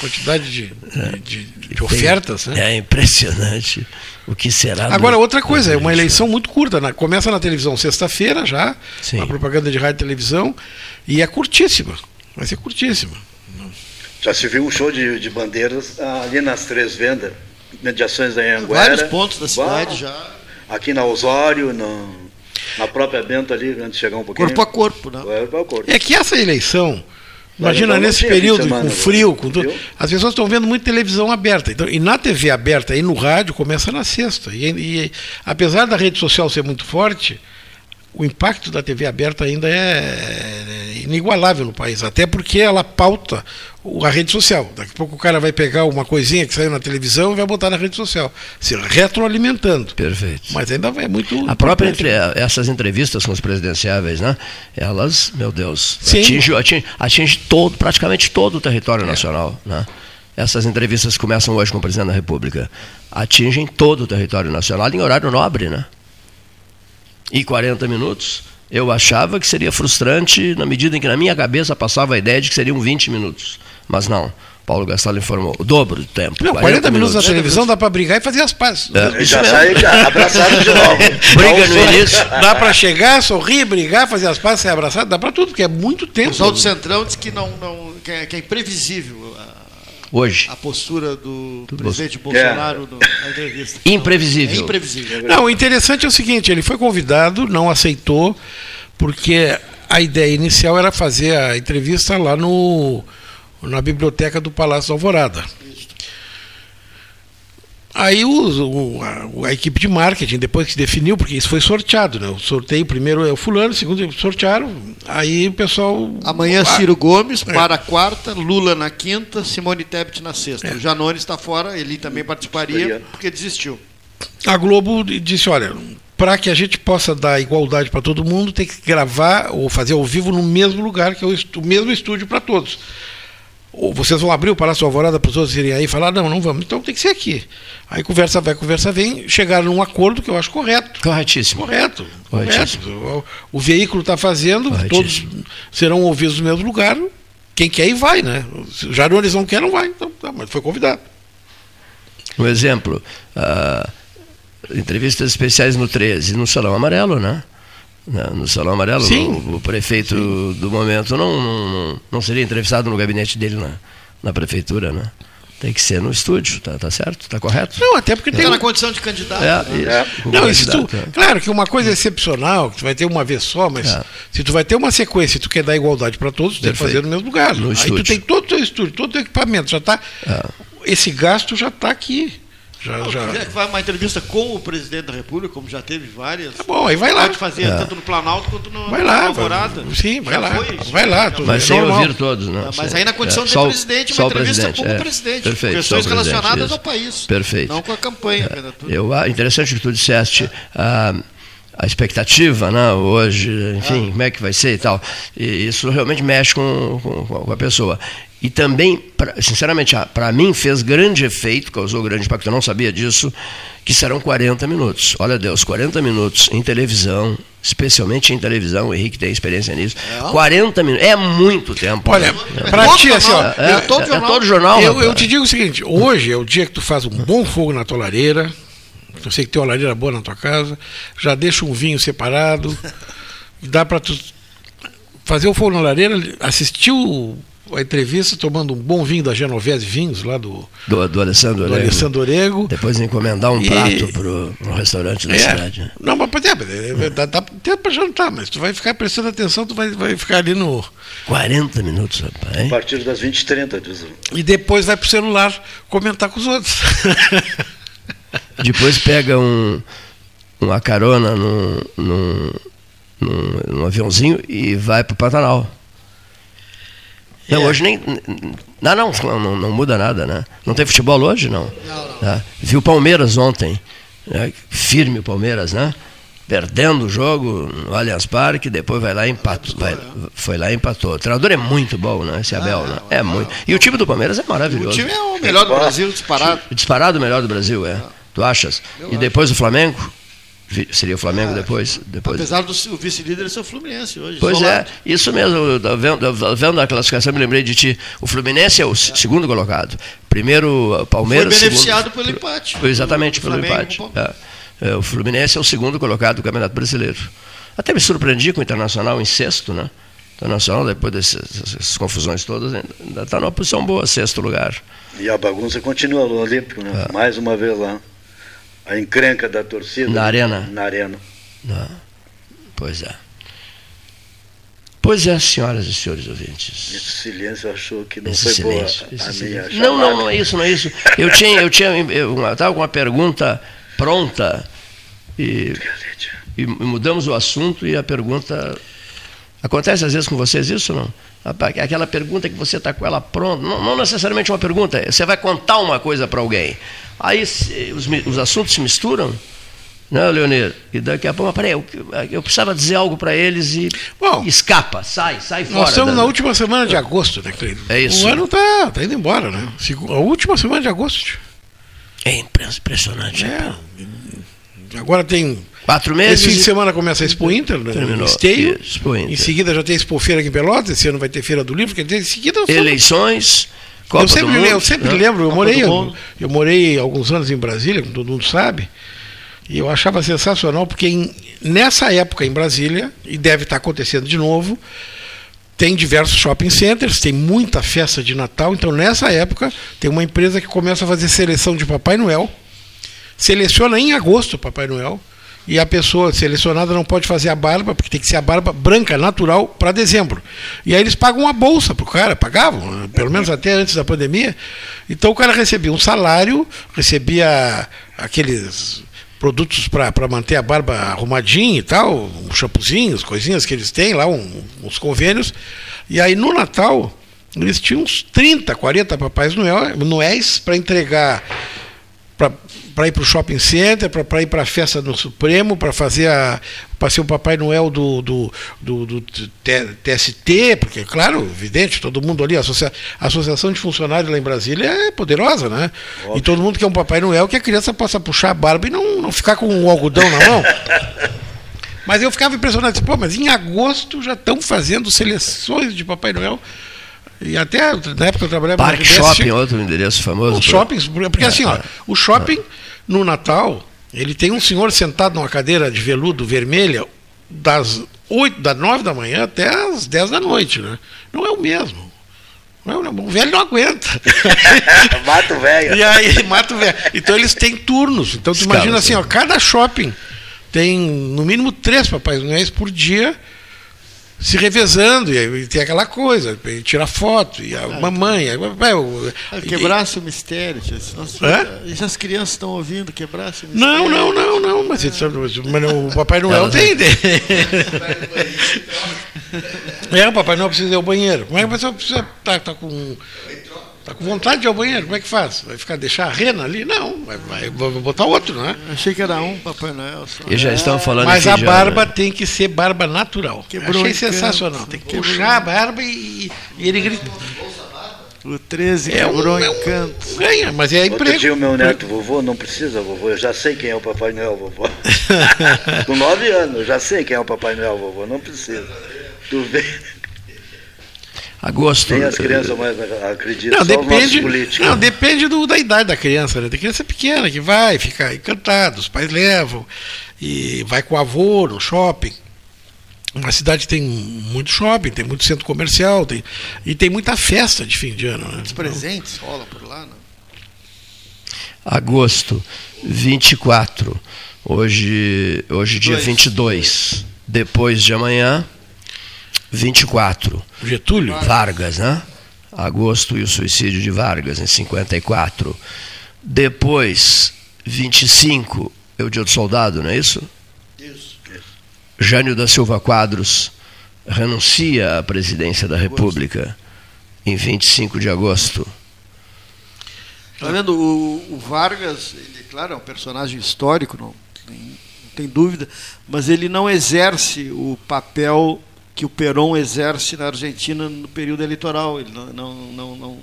quantidade de, de- de- de ofertas, né? É impressionante o que será. do- Agora, outra coisa, é uma eleição muito curta. né? Começa na televisão sexta-feira já, Sim. a propaganda de rádio e televisão, e é curtíssima. Vai ser curtíssima. Já se viu um show de, de bandeiras ali nas Três Vendas, mediações da Anhanguera. Vários pontos da cidade Bah, já. Aqui na Osório, no- na própria Bento ali, antes de chegar um pouquinho. Corpo a corpo, né? Corpo a corpo. É que essa eleição, imagina um nesse período, semana, com né? frio, com tudo, as pessoas estão vendo muito televisão aberta. Então, e na TV aberta e no rádio começa na sexta. E, e apesar da rede social ser muito forte, o impacto da TV aberta ainda é inigualável no país, até porque ela pauta a rede social. Daqui a pouco o cara vai pegar uma coisinha que saiu na televisão e vai botar na rede social, se retroalimentando. Perfeito. Mas ainda é muito. A própria entre, essas entrevistas com os presidenciáveis, né? Elas, meu Deus, Sim. atinge, atinge, atinge todo, praticamente todo o território nacional, né? Essas entrevistas que começam hoje com o presidente da República atingem todo o território nacional em horário nobre, né? E 40 minutos, eu achava que seria frustrante na medida em que na minha cabeça passava a ideia de que seriam 20 minutos. Mas não. Paulo Gastal informou o dobro do tempo. Não, 40, minutos na televisão dá para brigar e fazer as pazes. É, Já sai já, abraçado de novo. Briga no início. Dá para chegar, sorrir, brigar, fazer as pazes, ser abraçado, dá para tudo, porque é muito O tempo. pessoal do Centrão diz que, não, não, que, é, que é imprevisível a, Hoje. a postura do Do presidente Bolso- Bolsonaro no- na entrevista. Imprevisível. É imprevisível. Não, o interessante é o seguinte, ele foi convidado, não aceitou, porque a ideia inicial era fazer a entrevista lá no, na biblioteca do Palácio da Alvorada. Aí os- o- a, a equipe de marketing, depois que definiu, porque isso foi sorteado, né? O sorteio primeiro é o fulano, o segundo sortearam, aí o pessoal. Amanhã Ah, Ciro Gomes É. para a quarta, Lula na quinta, Simone Tebet na sexta. É. O Janone está fora, ele também participaria porque desistiu. A Globo disse: olha, para que a gente possa dar igualdade para todo mundo, tem que gravar ou fazer ao vivo no mesmo lugar, que é o, o mesmo estúdio para todos. Ou vocês vão abrir o Palácio Alvorada para os outros irem aí e falar: não, não vamos, então tem que ser aqui. Aí conversa vai, conversa vem, chegaram num acordo que eu acho correto. Corretíssimo. Correto. Corretíssimo. correto. O, o veículo está fazendo, todos serão ouvidos no mesmo lugar. Quem quer ir vai, né? Já não eles não querem, não vai. Então, tá, mas foi convidado. Um exemplo, ah, entrevistas especiais no 13, no Salão Amarelo, né? Na- No Salão Amarelo, Sim. o, o prefeito do momento não, não, não- seria entrevistado no gabinete dele na, na prefeitura, né? Tem que ser no estúdio, tá, tá certo? Tá correto? Não, até porque tem. Está na condição de candidato. É, né? isso. Não, isso tu, é. claro que uma coisa excepcional, que tu vai ter uma vez só, mas É. se tu vai ter uma sequência e tu quer dar igualdade para todos, tu tem que Perfeito. fazer no mesmo lugar. No Aí estúdio. tu tem todo o teu estúdio, todo o teu equipamento, já tá. É. Esse gasto já está aqui. Já, Se já. quiser que vá uma entrevista com o presidente da República, como já teve várias. Tá bom, aí vai lá. Pode fazer É. tanto no Planalto quanto no, Vai na lá, Alvorada. vai- sim, vai Já lá, foi vai lá, já tu- foi. Mas É sem ouvir todos, né? Mas Sim. aí na condição É, de só o- presidente, uma o entrevista presidente, como é. presidente. Perfeito, questões o relacionadas isso. ao país. Perfeito. Não com a campanha. candidatura. Eu, ah, interessante o que tu disseste. ah, a expectativa, né, hoje, enfim, como é que vai ser e tal. E isso realmente mexe com, com, com a pessoa. E também, pra- sinceramente, para mim fez grande efeito, causou grande impacto, eu não sabia disso, que serão 40 minutos. Olha Deus, 40 minutos em televisão, especialmente em televisão, o Henrique tem experiência nisso. 40 minutos, é muito tempo. Olha, né? pra todo ti, assim, ó, jornal, é, é todo é- é jornal. todo jornal. eu, eu te digo o seguinte: hoje é o dia que tu faz um bom fogo na tua lareira. Eu sei que tem uma lareira boa na tua casa. Já deixa um vinho separado. Dá para tu fazer o fogo na lareira, assistir o a entrevista tomando um bom vinho da Genovese Vinhos, lá do, Do, do Alessandro do Orego. Alessandro Orego. Depois encomendar um E- prato pro, pro restaurante da É. cidade. né? Não, mas pode é, dá, dá tempo para jantar, mas tu vai ficar prestando atenção, tu vai, vai ficar ali no. 40 minutos, rapaz. A hein? partir das 20h30, diz o. E depois vai pro celular comentar com os outros. Depois pega um, uma carona num, num, num, num aviãozinho e vai pro Pantanal. Não, É. hoje nem. Não, não, não, não muda nada, né? Não tem futebol hoje, não. Tá? Viu o Palmeiras ontem. né? Firme o Palmeiras, né? Perdendo o jogo no Allianz Parque, depois vai lá e empatou. Vai, foi lá e empatou. O treinador é muito bom, né? Esse Abel, né? É muito. E o time do Palmeiras é O maravilhoso. time é o melhor do Brasil disparado. Disparado o melhor do Brasil, é. Tu achas? E depois o Flamengo? Seria o Flamengo Ah, depois? depois. Apesar do vice-líder ser o Fluminense hoje. Pois isolado. é, isso mesmo. eu Vendo, eu vendo a classificação, me lembrei de ti. O Fluminense é o se- segundo colocado. Primeiro o Palmeiras. Foi beneficiado segundo, pelo empate. Foi exatamente pelo Flamengo empate. É. É, o Fluminense é o segundo colocado do Campeonato Brasileiro. Até me surpreendi com o Internacional em sexto, né? O Internacional, depois dessas, dessas confusões todas, ainda está numa posição boa, sexto lugar. E a bagunça continua no Olímpico, né? Mais uma vez lá. A encrenca da torcida. Na arena. Na arena. Pois é. Pois é, senhoras e senhores ouvintes. Esse silêncio achou que não Esse foi silêncio, boa a silêncio. minha Não, não, não é isso, não é isso. Eu tinha, eu tinha, eu estava com uma pergunta pronta e, e mudamos o assunto e a pergunta acontece às vezes com vocês isso ou não? Aquela pergunta que você está com ela pronta, não, não necessariamente uma pergunta, você vai contar uma coisa para alguém. Aí se- os, os assuntos se misturam, né, Leonir? E daqui a pouco, peraí, eu, eu precisava dizer algo para eles e escapa, sai, sai fora. Nós estamos da- na última semana de agosto, né, Cleiton? É isso. O ano tá, tá indo embora, né? A última semana de agosto. É impre- impressionante. É. Agora tem. Quatro meses Esse fim de semana começa a Expo Inter, né? Terminou. Esteio. Expo Inter. Em seguida já tem Expo Feira aqui em Pelotas. Esse ano vai ter Feira do Livro. Quer dizer, em seguida. Eleições, Copa eu sempre, do Mundo, eu sempre né? lembro, eu Copa morei, eu, eu morei alguns anos em Brasília, como todo mundo sabe, e eu achava sensacional, porque em- nessa época em Brasília, e deve estar acontecendo de novo, tem diversos shopping centers, tem muita festa de Natal, então nessa época tem uma empresa que começa a fazer seleção de Papai Noel, seleciona em agosto Papai Noel, e a pessoa selecionada não pode fazer a barba, porque tem que ser a barba branca, natural, para dezembro. E aí eles pagam uma bolsa para o cara, pagavam, pelo menos até antes da pandemia. Então o cara recebia um salário, recebia aqueles produtos para manter a barba arrumadinha e tal, uns shampoozinhos, coisinhas que eles têm lá, um- uns convênios. E aí no Natal, eles tinham uns 30, 40 Papais Noéis para entregar para ir para o shopping center, para ir para a festa do Supremo, para fazer a para ser o Papai Noel do, do, do, do TST, porque, claro, evidente, todo mundo ali, a, associa- a Associação de Funcionários lá em Brasília é poderosa, né? E todo mundo quer um Papai Noel que a criança possa puxar a barba e não, não ficar com o algodão na mão. Mas eu ficava impressionado, disse, pô, mas em agosto já estão fazendo seleções de Papai Noel. E até na época eu trabalhava Parque RBS, Shopping, outro endereço famoso. os pra- shoppings, porque assim, ó, o shopping no Natal, ele tem um senhor sentado numa cadeira de veludo vermelha das 8, das 9 da manhã até as 10 da noite, né? Não é o mesmo. Não é o. O velho não aguenta. Mato velho. E aí, mata o velho. Então eles têm turnos. Então tu Escala, imagina assim, sim. ó, cada shopping tem no mínimo três papais noéis por dia se revezando, e aí tem aquela coisa, e tira foto, e a mamãe, aí, vai, o- Ah, Quebrasse o mistério, tia. Hã? E se as crianças estão ouvindo, quebrasse o mistério. Não, não, não, não, mas, mas não, o Papai Noel tem. é, o Papai Noel precisa ir ao banheiro. Como é que a pessoa precisa. Tá, tá com. Tá com vontade de ir ao banheiro, como é que faz? Vai ficar deixar a rena ali? Não, vai, vai, vai botar outro, né? Achei que era um Papai Noel só. E já estão falando Mas a ano, barba né? tem que ser barba natural. Quebrou Achei sensacional. Tem que quebrou. puxar a barba e, e ele grita. O 13 É um- quebrou é o um- encanto. Ganha, mas é Outro dia emprego. o meu neto, vovô, não precisa, vovô, eu já sei quem é o Papai Noel, vovô. Com nove anos, eu já sei quem é o Papai Noel, vovô, não precisa. Tu vê, Agosto. nem as crianças mais acreditam, Não, depende, não, depende do- da idade da criança. Né? Tem criança pequena que vai ficar encantada, os pais levam, e vai com o avô no shopping. uma cidade que tem muito shopping, tem muito centro comercial, tem, e tem muita festa de fim de ano. Né? Os presentes rolam por lá, não? Agosto 24. Hoje, hoje dia Dois. 22. Depois de amanhã, 24. Getúlio? Vargas, né? Agosto e o suicídio de Vargas, em 54. Depois, 25, é o dia do soldado, não é isso? Isso. Jânio da Silva Quadros renuncia à presidência da República em 25 de agosto. Tá vendo? O, o Vargas, ele, claro, é um personagem histórico, não tem, não tem dúvida, mas ele não exerce o papel que o Perón exerce na Argentina no período eleitoral. Ele não não não não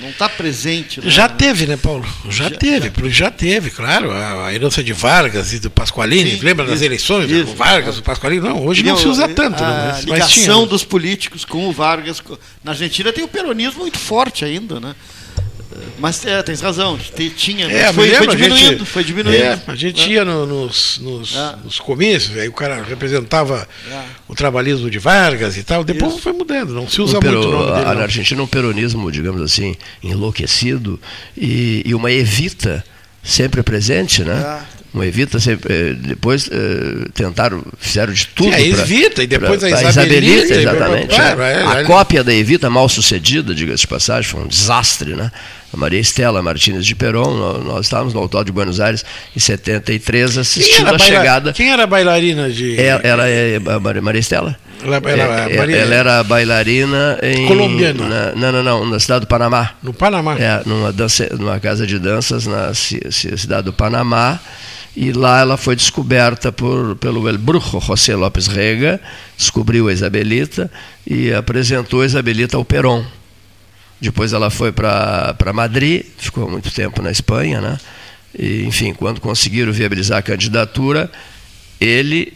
não está presente. né? Já teve, né, Paulo? Já, Já- teve, porque já teve, claro. A, a herança de Vargas e do Pasqualini, Sim, lembra das isso, eleições? isso. O Vargas, o Pasqualini, não, hoje não Meu, se usa tanto, a né, mas, mas ligação tinha. dos políticos com o Vargas. Na Argentina tem o peronismo muito forte ainda, né? Mas é, tens razão, te- tinha, É, foi, foi diminuindo, gente- foi diminuindo. É, a gente né? ia no- nos, nos, É. nos comícios, aí o cara representava É. o trabalhismo de Vargas e tal. Depois Isso. foi mudando, não se usa Um muito o nome dele. a- não. Argentina um peronismo, digamos assim, enlouquecido e, e uma evita sempre presente, né? Uma evita sempre, eh, depois eh, tentaram, fizeram de tudo. Sim, a pra- Evita e depois pra- a pra Isabelita e- exatamente. Claro, é, a é. cópia da Evita mal sucedida, diga-se de passagem, foi um desastre, né? A Maria Estela Martínez de Perón, nós, nós estávamos no Autódromo de Buenos Aires em 73 Quem assistindo a baila- chegada. quem era a bailarina de. Ela, ela é a Maria Estela? Ela, ela- É, é, Maria- ela era bailarina em. Colombiana. na- não, não, não, na cidade do Panamá. No Panamá. É, numa, dança, numa casa de danças na ci- ci- cidade do Panamá. E lá ela foi descoberta por, pelo El Brujo José López Rega, descobriu a Isabelita e apresentou a Isabelita ao Perón. Depois ela foi para Madrid, ficou muito tempo na Espanha, né? E, enfim, quando conseguiram viabilizar a candidatura, ele,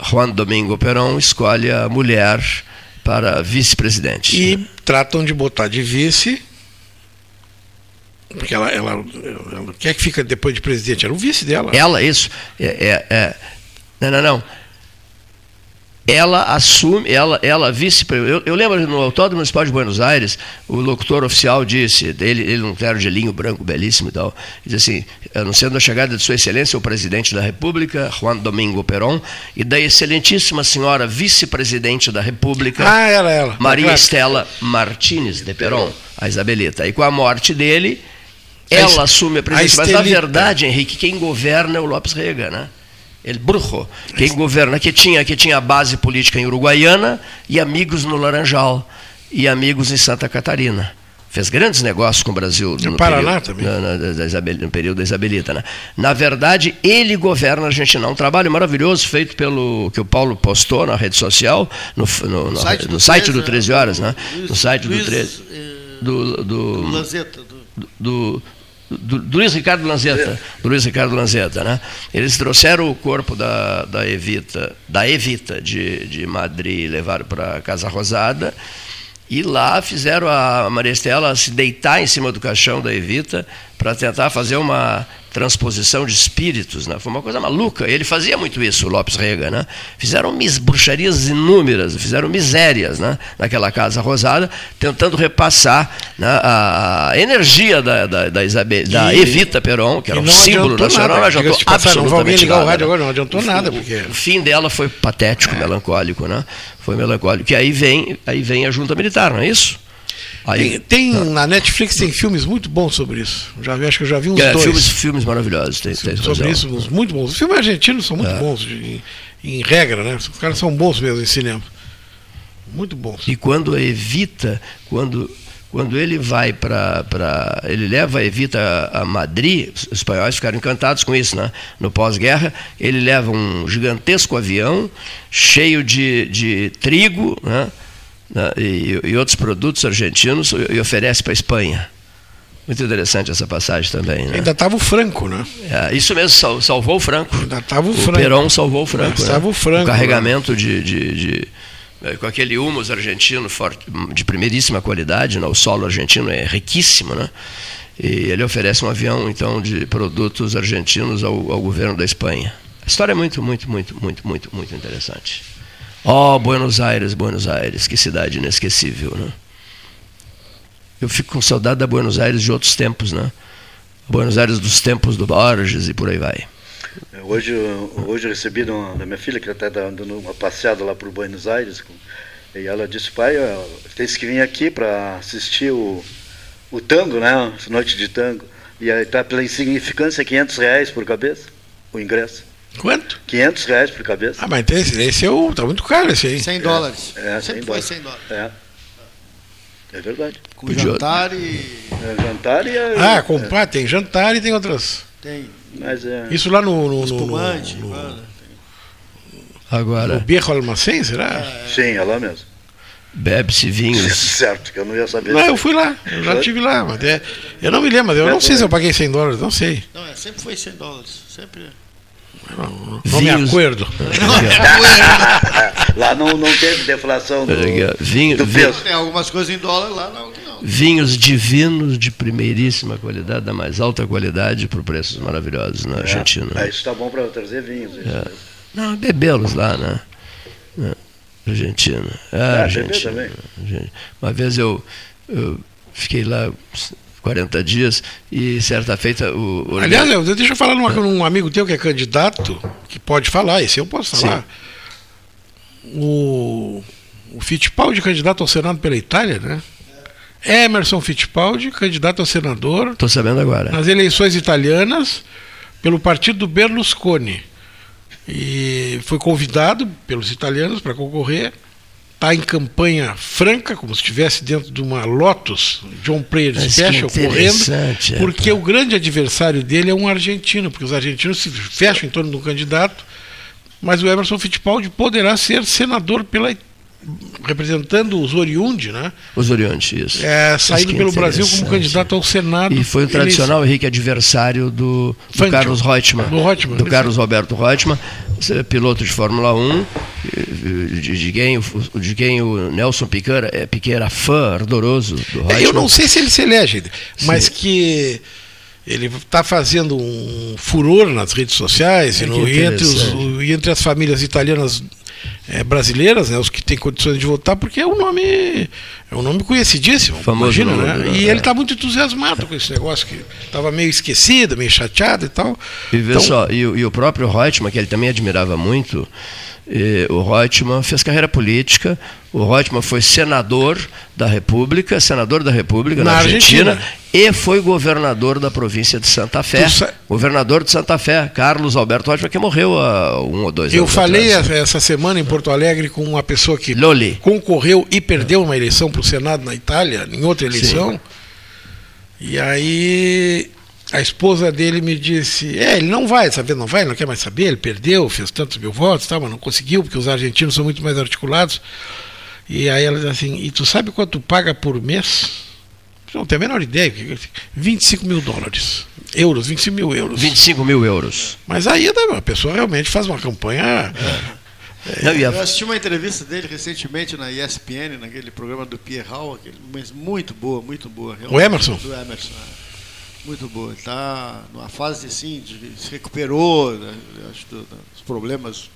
Juan Domingo Perón, escolhe a mulher para vice-presidente. E tratam de botar de vice. Porque ela, ela, ela- Quem é que fica depois de presidente? Era o vice dela. Ela, isso. É, é, é. Não, não, não. Ela assume, ela, ela vice. Eu, eu lembro no Autódromo Municipal de Buenos Aires, o locutor oficial disse, ele, ele num terno de linho branco belíssimo e tal, diz assim: anunciando a chegada de Sua Excelência, o presidente da República, Juan Domingo Perón, e da excelentíssima senhora vice-presidente da República, Ah, era ela. Maria. Estela Martínez de Perón, a Isabelita. E com a morte dele, ela assume a a presidência. Mas, na verdade, Henrique, quem governa é o Lopes Rega, né? El Brujo. Quem governa, que tinha, que tinha base política em Uruguaiana e amigos no Laranjal e amigos em Santa Catarina. Fez grandes negócios com o Brasil No no, Paraná período, também. na- na- da Isabel- no período da Isabelita. Né? Na verdade, ele governa a Argentina. Um trabalho maravilhoso feito pelo que o Paulo postou na rede social, no, no- no- site no do site 13, do 13 horas, né? Luiz- No site do Luiz, 13. eh, Do, do, do Lanzetta, do- do, do, do Luiz Ricardo Lanzetta, do Luiz Ricardo Lanzetta, né? Eles trouxeram o corpo da, da Evita, da Evita de, de Madrid levaram para Casa Rosada. E lá fizeram a Maria Estela se deitar em cima do caixão da Evita para tentar fazer uma transposição de espíritos, né? Foi uma coisa maluca. Ele fazia muito isso, o Lopes Rega, né? Fizeram bruxarias inúmeras, fizeram misérias, né? Naquela casa rosada, tentando repassar né, a, energia da, da, da, Isabel, da E- Evita Peron, que era um símbolo nacional, nada, não adiantou absolutamente nada, rádio né? agora, não adiantou O- nada, porque- O fim dela foi patético, melancólico, né? Foi melancólico. E aí vem, aí vem a junta militar, não é isso? Aí, Tem, tem- na Netflix tem filmes muito bons sobre isso. Já acho que eu já vi uns É, dois. filmes, filmes maravilhosos, tem, tem sobre razão. isso, uns muito bons. Os filmes argentinos são muito É. bons, em, em regra, né? Os caras são bons mesmo em cinema. Muito bons. E quando evita, quando, quando ele vai para. Ele leva a Evita a Madrid, os espanhóis ficaram encantados com isso, né? No pós-guerra, ele leva um gigantesco avião cheio de, de trigo né? Né, E, e outros produtos argentinos e oferece para a Espanha. Muito interessante essa passagem também. Né? Ainda estava o Franco, né? É, isso mesmo, sal- salvou o Franco. Ainda estava o O Franco. Perón salvou o Franco. Estava né? o Franco. O carregamento de, de- de- eh, com aquele humus argentino forte, de primeiríssima qualidade, né? o solo argentino é riquíssimo, né? E ele oferece um avião então de produtos argentinos ao, ao governo da Espanha. A história é muito, muito, muito, muito, muito, muito interessante. Oh, Buenos Aires, Buenos Aires, que cidade inesquecível, né? Eu fico com saudade da Buenos Aires de outros tempos, né? Buenos Aires dos tempos do Borges e por aí vai. Hoje, hoje eu recebi uma, da minha filha, que está dando uma passeada lá por Buenos Aires, e ela disse, pai, tem que vir aqui para assistir o, o tango, né? Noite de tango. E aí tá pela insignificância 500 reais por cabeça, o ingresso. Quanto? 500 reais por cabeça. Ah, mas esse, esse é o. tá muito caro esse aí. 100 dólares. É, 100 Sempre dólares. foi 100 dólares. É. É verdade. Com Podia- jantar e. É, jantar e. é- Ah, comprar, tem jantar e tem outras. Tem Mas é. Isso lá no. no, espumante. no, no, Agora, Berro Almacém, será? Sim, é lá mesmo. bebe-se vinhos. Certo, que eu não ia saber. Não, eu fui lá, eu já estive lá, mas é, eu não me lembro, mas eu não sei se eu paguei 100 dólares, não sei. Não, é, sempre foi 100 dólares. Sempre. Não me Vinhos- acordo. Lá não, não teve deflação do, vinho- do vinho-. Tem algumas coisas em dólar lá, não. Vinhos divinos de primeiríssima qualidade, da mais alta qualidade, por preços maravilhosos na Argentina. É, isso tá bom para trazer vinhos. mesmo. Não, bebê-los lá, né? Na Argentina. É, Ah, Argentina. também. Argentina. Uma vez eu, eu fiquei lá 40 dias e certa feita o. o Aliás, Léo, deixa eu falar numa, num amigo teu que é candidato, que pode falar, esse eu posso falar. O, o Fittipaldi, candidato ao Senado pela Itália, né? Emerson Fittipaldi, candidato a senador Estou sabendo agora. nas eleições italianas pelo partido do Berlusconi. E foi convidado pelos italianos para concorrer. Está em campanha franca, como se estivesse dentro de uma Lotus, John Player Mas Special, correndo, interessante, é, porque o grande adversário dele é um argentino, porque os argentinos se fecham em torno um candidato, mas o Emerson Fittipaldi poderá ser senador pela representando os oriundi, né? Os Orientes, isso. É, que pelo Brasil como candidato ao Senado. E foi o tradicional Henrique adversário do, do. Carlos Reutemann. Do Reutemann, do. Carlos Roberto Reutemann, piloto de Fórmula 1, eh, de, quem, o- de quem o Nelson Piqueira, é, Piqueira fã ardoroso do É, Reutemann. eu não sei se ele se elege, mas que ele está fazendo um furor nas redes sociais É e, no- entre, os- e entre as famílias italianas eh, brasileiras, né, os que têm condições de votar, porque é um nome é um nome conhecidíssimo, Famoso imagina, no né? mundo, E é. ele está muito entusiasmado com esse negócio que estava meio esquecido, meio chateado e tal. E vê Então, só, e, o- e o próprio Reutemann, que ele também admirava muito, eh, o Reutemann fez carreira política, o Reutemann foi senador da República, senador da República na, Na Argentina, Argentina. E foi governador da província de Santa Fé. Sa- Governador de Santa Fé, Carlos Alberto Reutemann, que morreu há um ou dois Eu anos falei atrás. essa semana em Porto Alegre com uma pessoa que Loli. concorreu e perdeu uma eleição para o Senado na Itália, em outra eleição. E aí a esposa dele me disse: É, ele não vai, saber, não vai, não quer mais saber, ele perdeu, fez tantos mil votos, tal, mas não conseguiu, porque os argentinos são muito mais articulados. E aí ela diz assim: E tu sabe quanto paga por mês? Não tenho a menor ideia. 25 mil dólares. Euros, 25 mil euros. 25 mil euros. Mas aí a pessoa realmente faz uma campanha. E a- Eu assisti uma entrevista dele recentemente na ESPN, naquele programa do Pierre Hall, aquele, mas muito boa, muito boa. O Emerson? Do Emerson, é. Muito boa. Ele está numa fase assim, de, se recuperou né, acho, do- dos problemas.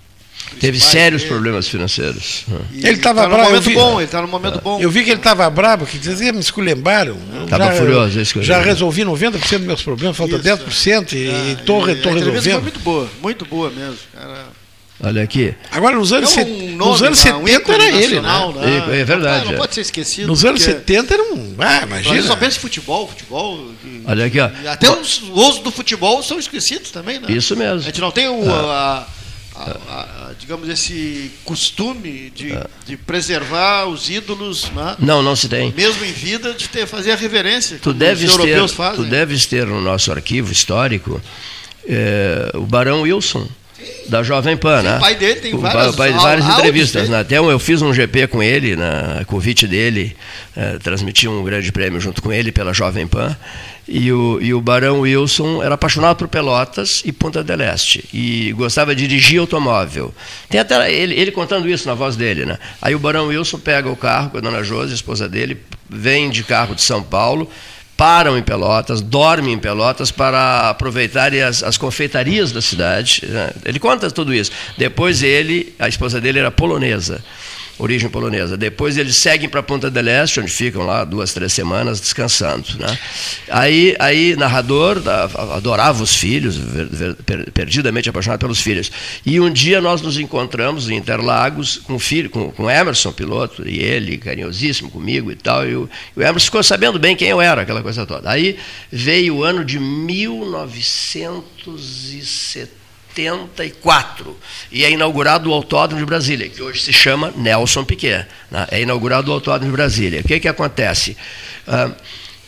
Teve sérios dele. problemas financeiros. Ele E estava tá bravo, eu momento vi- bom, ele está num momento bom. Eu vi que ele estava bravo, que dizia, me esculhambaram. Eu Tava furioso, é isso que eu Já vi. resolvi 90% dos meus problemas, falta Isso, 10% e É, estou e a entrevista foi resolvendo. muito boa, muito boa mesmo. Cara, Olha aqui. Agora, nos anos, é um nos nome, anos né, um 70 ícone era ele, nacional, né? É- é verdade, Não, é. pode ser esquecido. Nos anos porque 70 era um. Ah, A imagina. só pensa em futebol, futebol. Olha aqui, ó. Até os usos do futebol são esquecidos também, né? Isso A mesmo. gente não tem o, a- a- a- a- digamos, esse costume de, É. de preservar os ídolos, né? Não, não se tem. mesmo em vida, de ter, fazer a reverência. Tu deves, os ter, europeus fazem. tu deves ter no nosso arquivo histórico eh, o Barão Wilson, da Jovem Pan, né? o pai dele tem O várias pai- au- várias entrevistas. dele. Né? Até um- eu fiz um GP com ele, na convite dele, eh, transmiti um grande prêmio junto com ele pela Jovem Pan. E o, e o Barão Wilson era apaixonado por Pelotas e Punta del Este. E gostava de dirigir automóvel. Tem até ele, ele contando isso na voz dele, né? Aí o Barão Wilson pega o carro com a dona Josi, esposa dele, vem de carro de São Paulo, param em Pelotas, dormem em Pelotas para aproveitarem as, as confeitarias da cidade. Né? Ele conta tudo isso. Depois ele, a esposa dele era polonesa origem polonesa. Depois eles seguem para Ponta del Este, onde ficam lá duas, três semanas descansando. Né? Aí, aí, narrador, adorava os filhos, perdidamente apaixonado pelos filhos. E um dia nós nos encontramos em Interlagos com filho, com, com Emerson, piloto, e ele, carinhosíssimo comigo e tal. E o, e o Emerson ficou sabendo bem quem eu era, aquela coisa toda. Aí veio o ano de 1970. 74. E é inaugurado o Autódromo de Brasília, que hoje se chama Nelson Piquet. Né? É inaugurado o Autódromo de Brasília. O que, que acontece? Uh,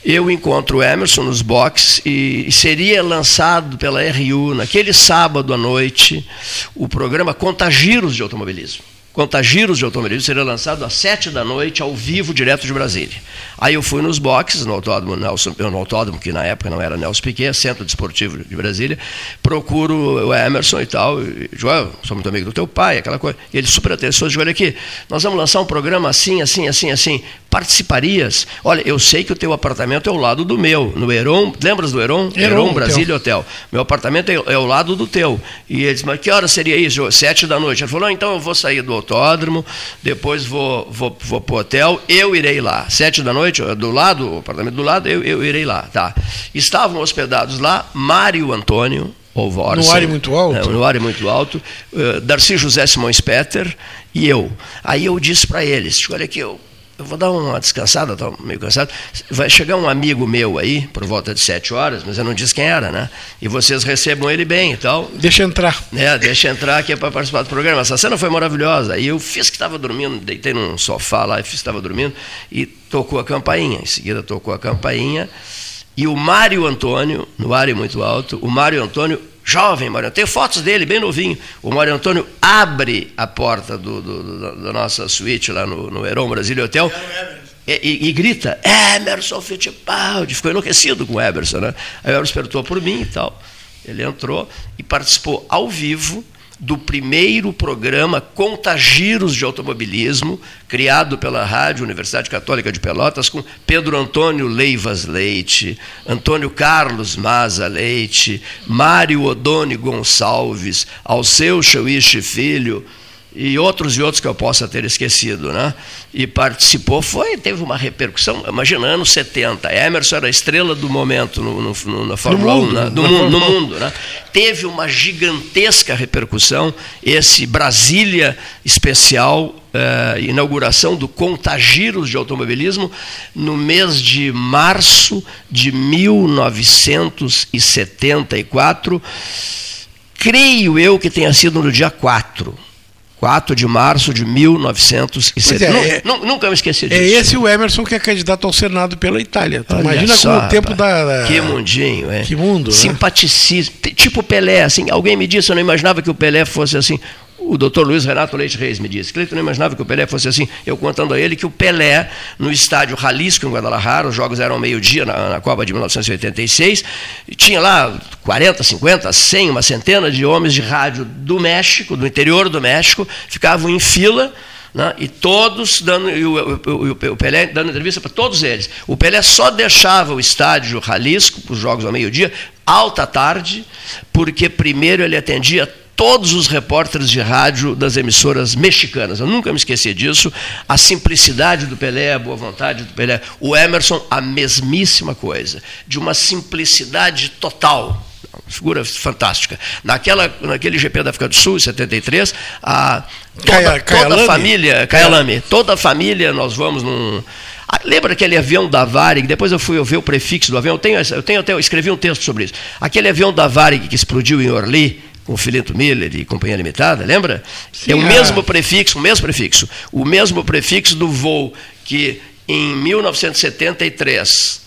eu encontro o Emerson nos boxes e, seria lançado pela RU naquele sábado à noite o programa Contagiros de Automobilismo. Contagiros de Automobilismo seria lançado às sete da noite, ao vivo, direto de Brasília. Aí eu fui nos boxes, no autódromo, Nelson, no autódromo que na época não era Nelson Piquet, Centro Desportivo de Brasília, procuro o Emerson e tal, e, Joel, sou muito amigo do teu pai, aquela coisa. E ele super atencioso, olha aqui, nós vamos lançar um programa assim, assim, assim, assim, participarias? Olha, eu sei que o teu apartamento é ao lado do meu, no Heron, lembras do Heron? Heron, Heron Brasília Hotel. Meu apartamento é, é ao lado do teu. E ele disse, mas que hora seria isso? Sete da noite. Ele falou, então eu vou sair do autódromo, depois vou, vou, vou para o hotel, eu irei lá. Sete da noite, do lado, o apartamento do lado, eu, eu irei lá. Tá. Estavam hospedados lá Mário Antônio, Olvorsen, no ar muito alto? É, no ar muito alto. Darcy José Simões Peter e eu. Aí eu disse para eles, olha aqui, eu eu vou dar uma descansada, estou meio cansado. Vai chegar um amigo meu aí, por volta de sete horas, mas eu não disse quem era, né? E vocês recebam ele bem e tal. Deixa entrar. É, deixa entrar que é para participar do programa. Essa cena foi maravilhosa. E eu fiz que estava dormindo, deitei num sofá lá e fiz que estava dormindo, e tocou a campainha. Em seguida tocou a campainha. E o Mário Antônio, no ar muito alto, o Mário Antônio jovem Mário Antônio, tem fotos dele, bem novinho. O Mário Antônio abre a porta do, do, do, da nossa suíte lá no, no Heron Brasília Hotel e, e, e, grita, Emerson Fittipaldi, ficou enlouquecido com o Emerson, né? Aí o Emerson perguntou por mim e tal. Ele entrou e participou ao vivo do primeiro programa Contagiros de Automobilismo, criado pela Rádio Universidade Católica de Pelotas, com Pedro Antônio Leivas Leite, Antônio Carlos Maza Leite, Mário Odone Gonçalves, Alceu Chauiche Filho, e outros e outros que eu possa ter esquecido, né? E participou, foi, teve uma repercussão, imagina, anos 70, Emerson era a estrela do momento no, no, na Fórmula no 1, né? do mundo, no mundo, né? Teve uma gigantesca repercussão, esse Brasília especial, eh, inauguração do Contagiros de Automobilismo, no mês de março de 1974, creio eu que tenha sido no dia 4 4 de março de 1970. É, é, nunca me esqueci é disso. É esse o Emerson que é candidato ao Senado pela Itália. imagina só, como o tempo da, da, Que mundinho, é. Que mundo. Né? Simpaticíssimo. Tipo Pelé, assim. Alguém me disse, eu não imaginava que o Pelé fosse assim o doutor Luiz Renato Leite Reis me disse. Cleiton não imaginava que o Pelé fosse assim. Eu contando a ele que o Pelé, no estádio Jalisco, em Guadalajara, os jogos eram meio-dia na, na, Copa de 1986, tinha lá 40, 50, 100, uma centena de homens de rádio do México, do interior do México, ficavam em fila. Né, e todos dando, e o, o, o, Pelé dando entrevista para todos eles. O Pelé só deixava o estádio Jalisco, os jogos ao meio-dia, alta tarde, porque primeiro ele atendia todos os repórteres de rádio das emissoras mexicanas. Eu nunca me esqueci disso. A simplicidade do Pelé, a boa vontade do Pelé. O Emerson, a mesmíssima coisa. De uma simplicidade total. Figura fantástica. Naquela, naquele GP da África do Sul, em 73, a, toda, toda a família, Kayalami, toda a família, nós vamos num. Ah, lembra aquele avião da Varig? Depois eu fui ver o prefixo do avião. Eu tenho, eu tenho até eu escrevi um texto sobre isso. Aquele avião da Varig que explodiu em Orly, com o Fileto Miller e Companhia Limitada, lembra? Sim, é o mesmo prefixo, o mesmo prefixo, o mesmo prefixo do voo que em 1973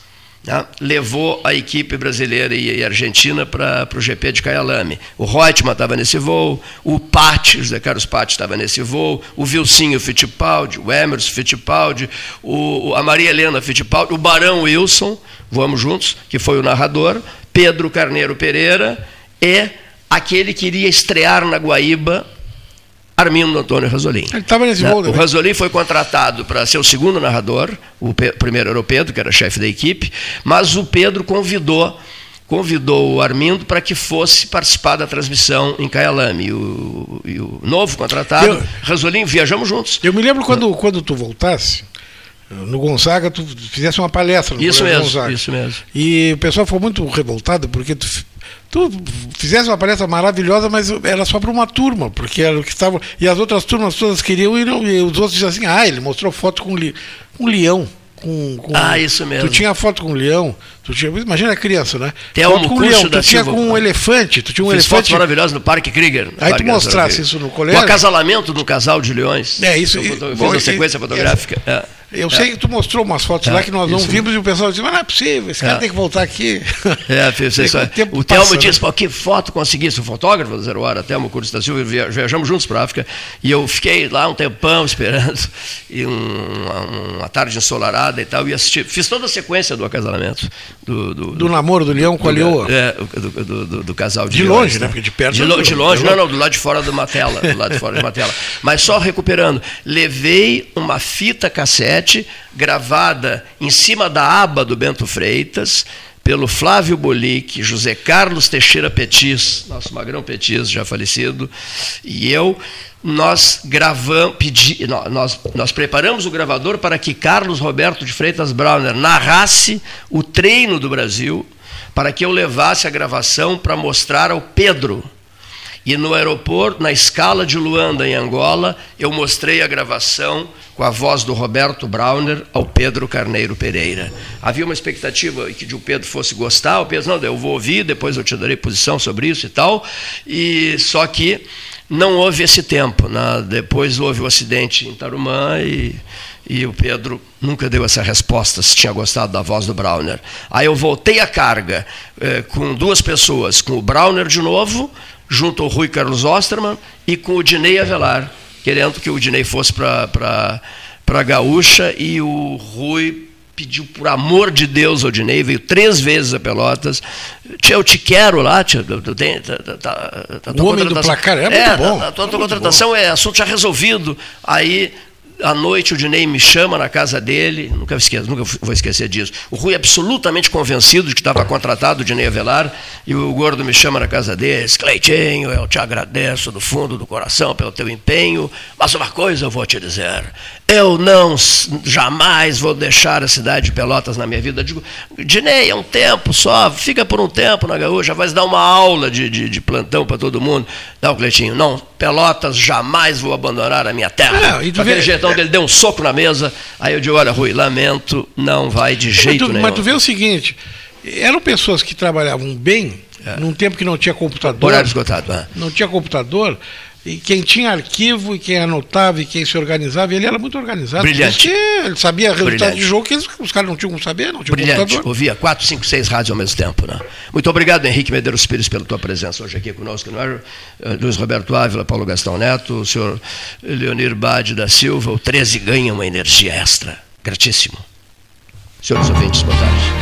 né, levou a equipe brasileira e argentina para o GP de Kyalami. O Reutemann estava nesse voo, o Patti, José Carlos Patti estava nesse voo, o Vilcinho Fittipaldi, o Emerson Fittipaldi, o, a Maria Helena Fittipaldi, o Barão Wilson, voamos juntos, que foi o narrador, Pedro Carneiro Pereira e aquele que iria estrear na Guaíba Armindo Antônio Rasolim. Ele estava nesse Né? voo O também. Rasolim foi contratado para ser o segundo narrador, o primeiro era o Pedro, que era chefe da equipe, mas o Pedro convidou convidou o Armindo para que fosse participar da transmissão em Caialame. E o, e o novo contratado, Eu- Rasolim, viajamos juntos. Eu me lembro quando, quando tu voltasse, no Gonzaga, tu fizesse uma palestra no Isso mesmo, Gonzaga. isso mesmo. E o pessoal foi muito revoltado porque tu, tu fizesse uma palestra maravilhosa, mas era só para uma turma, porque era o que estava. E as outras turmas todas queriam e, não, e os outros diziam assim: ah, ele mostrou foto com li, um leão. Com, com- Ah, isso mesmo. Tu tinha foto com um leão, tu tinha, imagina a criança, né? Telmo com um leão, tu tinha Silva. com um elefante, tu tinha um Fiz fotos elefante. maravilhosas no Parque Krieger. no Aí tu Parque mostrasse Nacional isso no colégio. O acasalamento um casal de leões. É, isso- Eu, foto- eu bom, fiz a e- sequência fotográfica. É. Eu É. sei que tu mostrou umas fotos É, lá que nós não vimos e o pessoal disse, mas não é possível, esse cara É. tem que voltar aqui. É, fez isso. o O Telmo disse, pô, que foto conseguisse, o fotógrafo da Zero Hora, Telmo Curso da Silva, via- viajamos juntos para a África, e eu fiquei lá um tempão esperando, e um- uma, uma tarde ensolarada e tal, e assisti, fiz toda a sequência do acasalamento. Do, do, Do namoro do leão com a leoa. É, do, do- do- casal de De leões, longe, né? Porque de perto De, lo- de longe, não, não, do lado de fora de uma tela, do lado de fora de uma tela. Mas só recuperando, levei uma fita cassete gravada em cima da aba do Bento Freitas, pelo Flávio Bolic, José Carlos Teixeira Petis, nosso magrão Petis, já falecido, e eu, nós gravamos, pedi, nó- nós, nós preparamos o gravador para que Carlos Roberto de Freitas Brauner narrasse o treino do Brasil, para que eu levasse a gravação para mostrar ao Pedro, e no aeroporto, na escala de Luanda, em Angola, eu mostrei a gravação com a voz do Roberto Brauner ao Pedro Carneiro Pereira. Havia uma expectativa que o Pedro fosse gostar, o Pedro, não, eu vou ouvir, depois eu te darei posição sobre isso e tal, e só que não houve esse tempo. né? Depois houve o acidente em Tarumã e, e o Pedro nunca deu essa resposta se tinha gostado da voz do Brauner. Aí eu voltei a carga eh, com duas pessoas, com o Brauner de novo, junto ao Rui Carlos Osterman e com o Dinei Avelar, querendo que o Dinei fosse para a Gaúcha e o Rui pediu por amor de Deus ao Dinei, veio três vezes a Pelotas. Tia, eu te quero lá, tia, tem- tá- tá- tá- tá- O homem do placar é muito bom, A, tua, é tua contratação é assunto já resolvido. Aí à noite o Dinei me chama na casa dele, nunca esqueço, nunca vou esquecer disso. O Rui absolutamente convencido de que estava contratado o Dinei Avelar, e o Gordo me chama na casa dele, Cleitinho, eu te agradeço do fundo do coração pelo teu empenho, mas uma coisa eu vou te dizer, eu não jamais vou deixar a cidade de Pelotas na minha vida. Eu digo, Dinei, é um tempo só, fica por um tempo na Gaúcha, vai dar uma aula de, de, de plantão para todo mundo. Não, Cleitinho, não, Pelotas jamais vou abandonar a minha terra. Não, e tu Com aquele vê- jeitão dele deu um soco na mesa. Aí eu digo, olha, Rui, lamento, não vai de Mas jeito tu, nenhum. mas tu vê o seguinte, eram pessoas que trabalhavam bem, num tempo que não tinha computador. É. Horário esgotado. ah. Não tinha computador. E quem tinha arquivo, e quem anotava, e quem se organizava, ele era muito organizado. Brilhante. Ele sabia resultado Brilhante. de jogo que eles- os caras não tinham como saber, não tinham Brilhante, computador. ouvia quatro, cinco, seis rádios ao mesmo tempo. Né? Muito obrigado, Henrique Medeiros Pires, pela tua presença hoje aqui conosco. Não é? Eh, Luiz Roberto Ávila, Paulo Gastão Neto, o senhor Leonir Bade da Silva, o 13 ganha uma energia extra. Gratíssimo. Senhores ouvintes, boa tarde.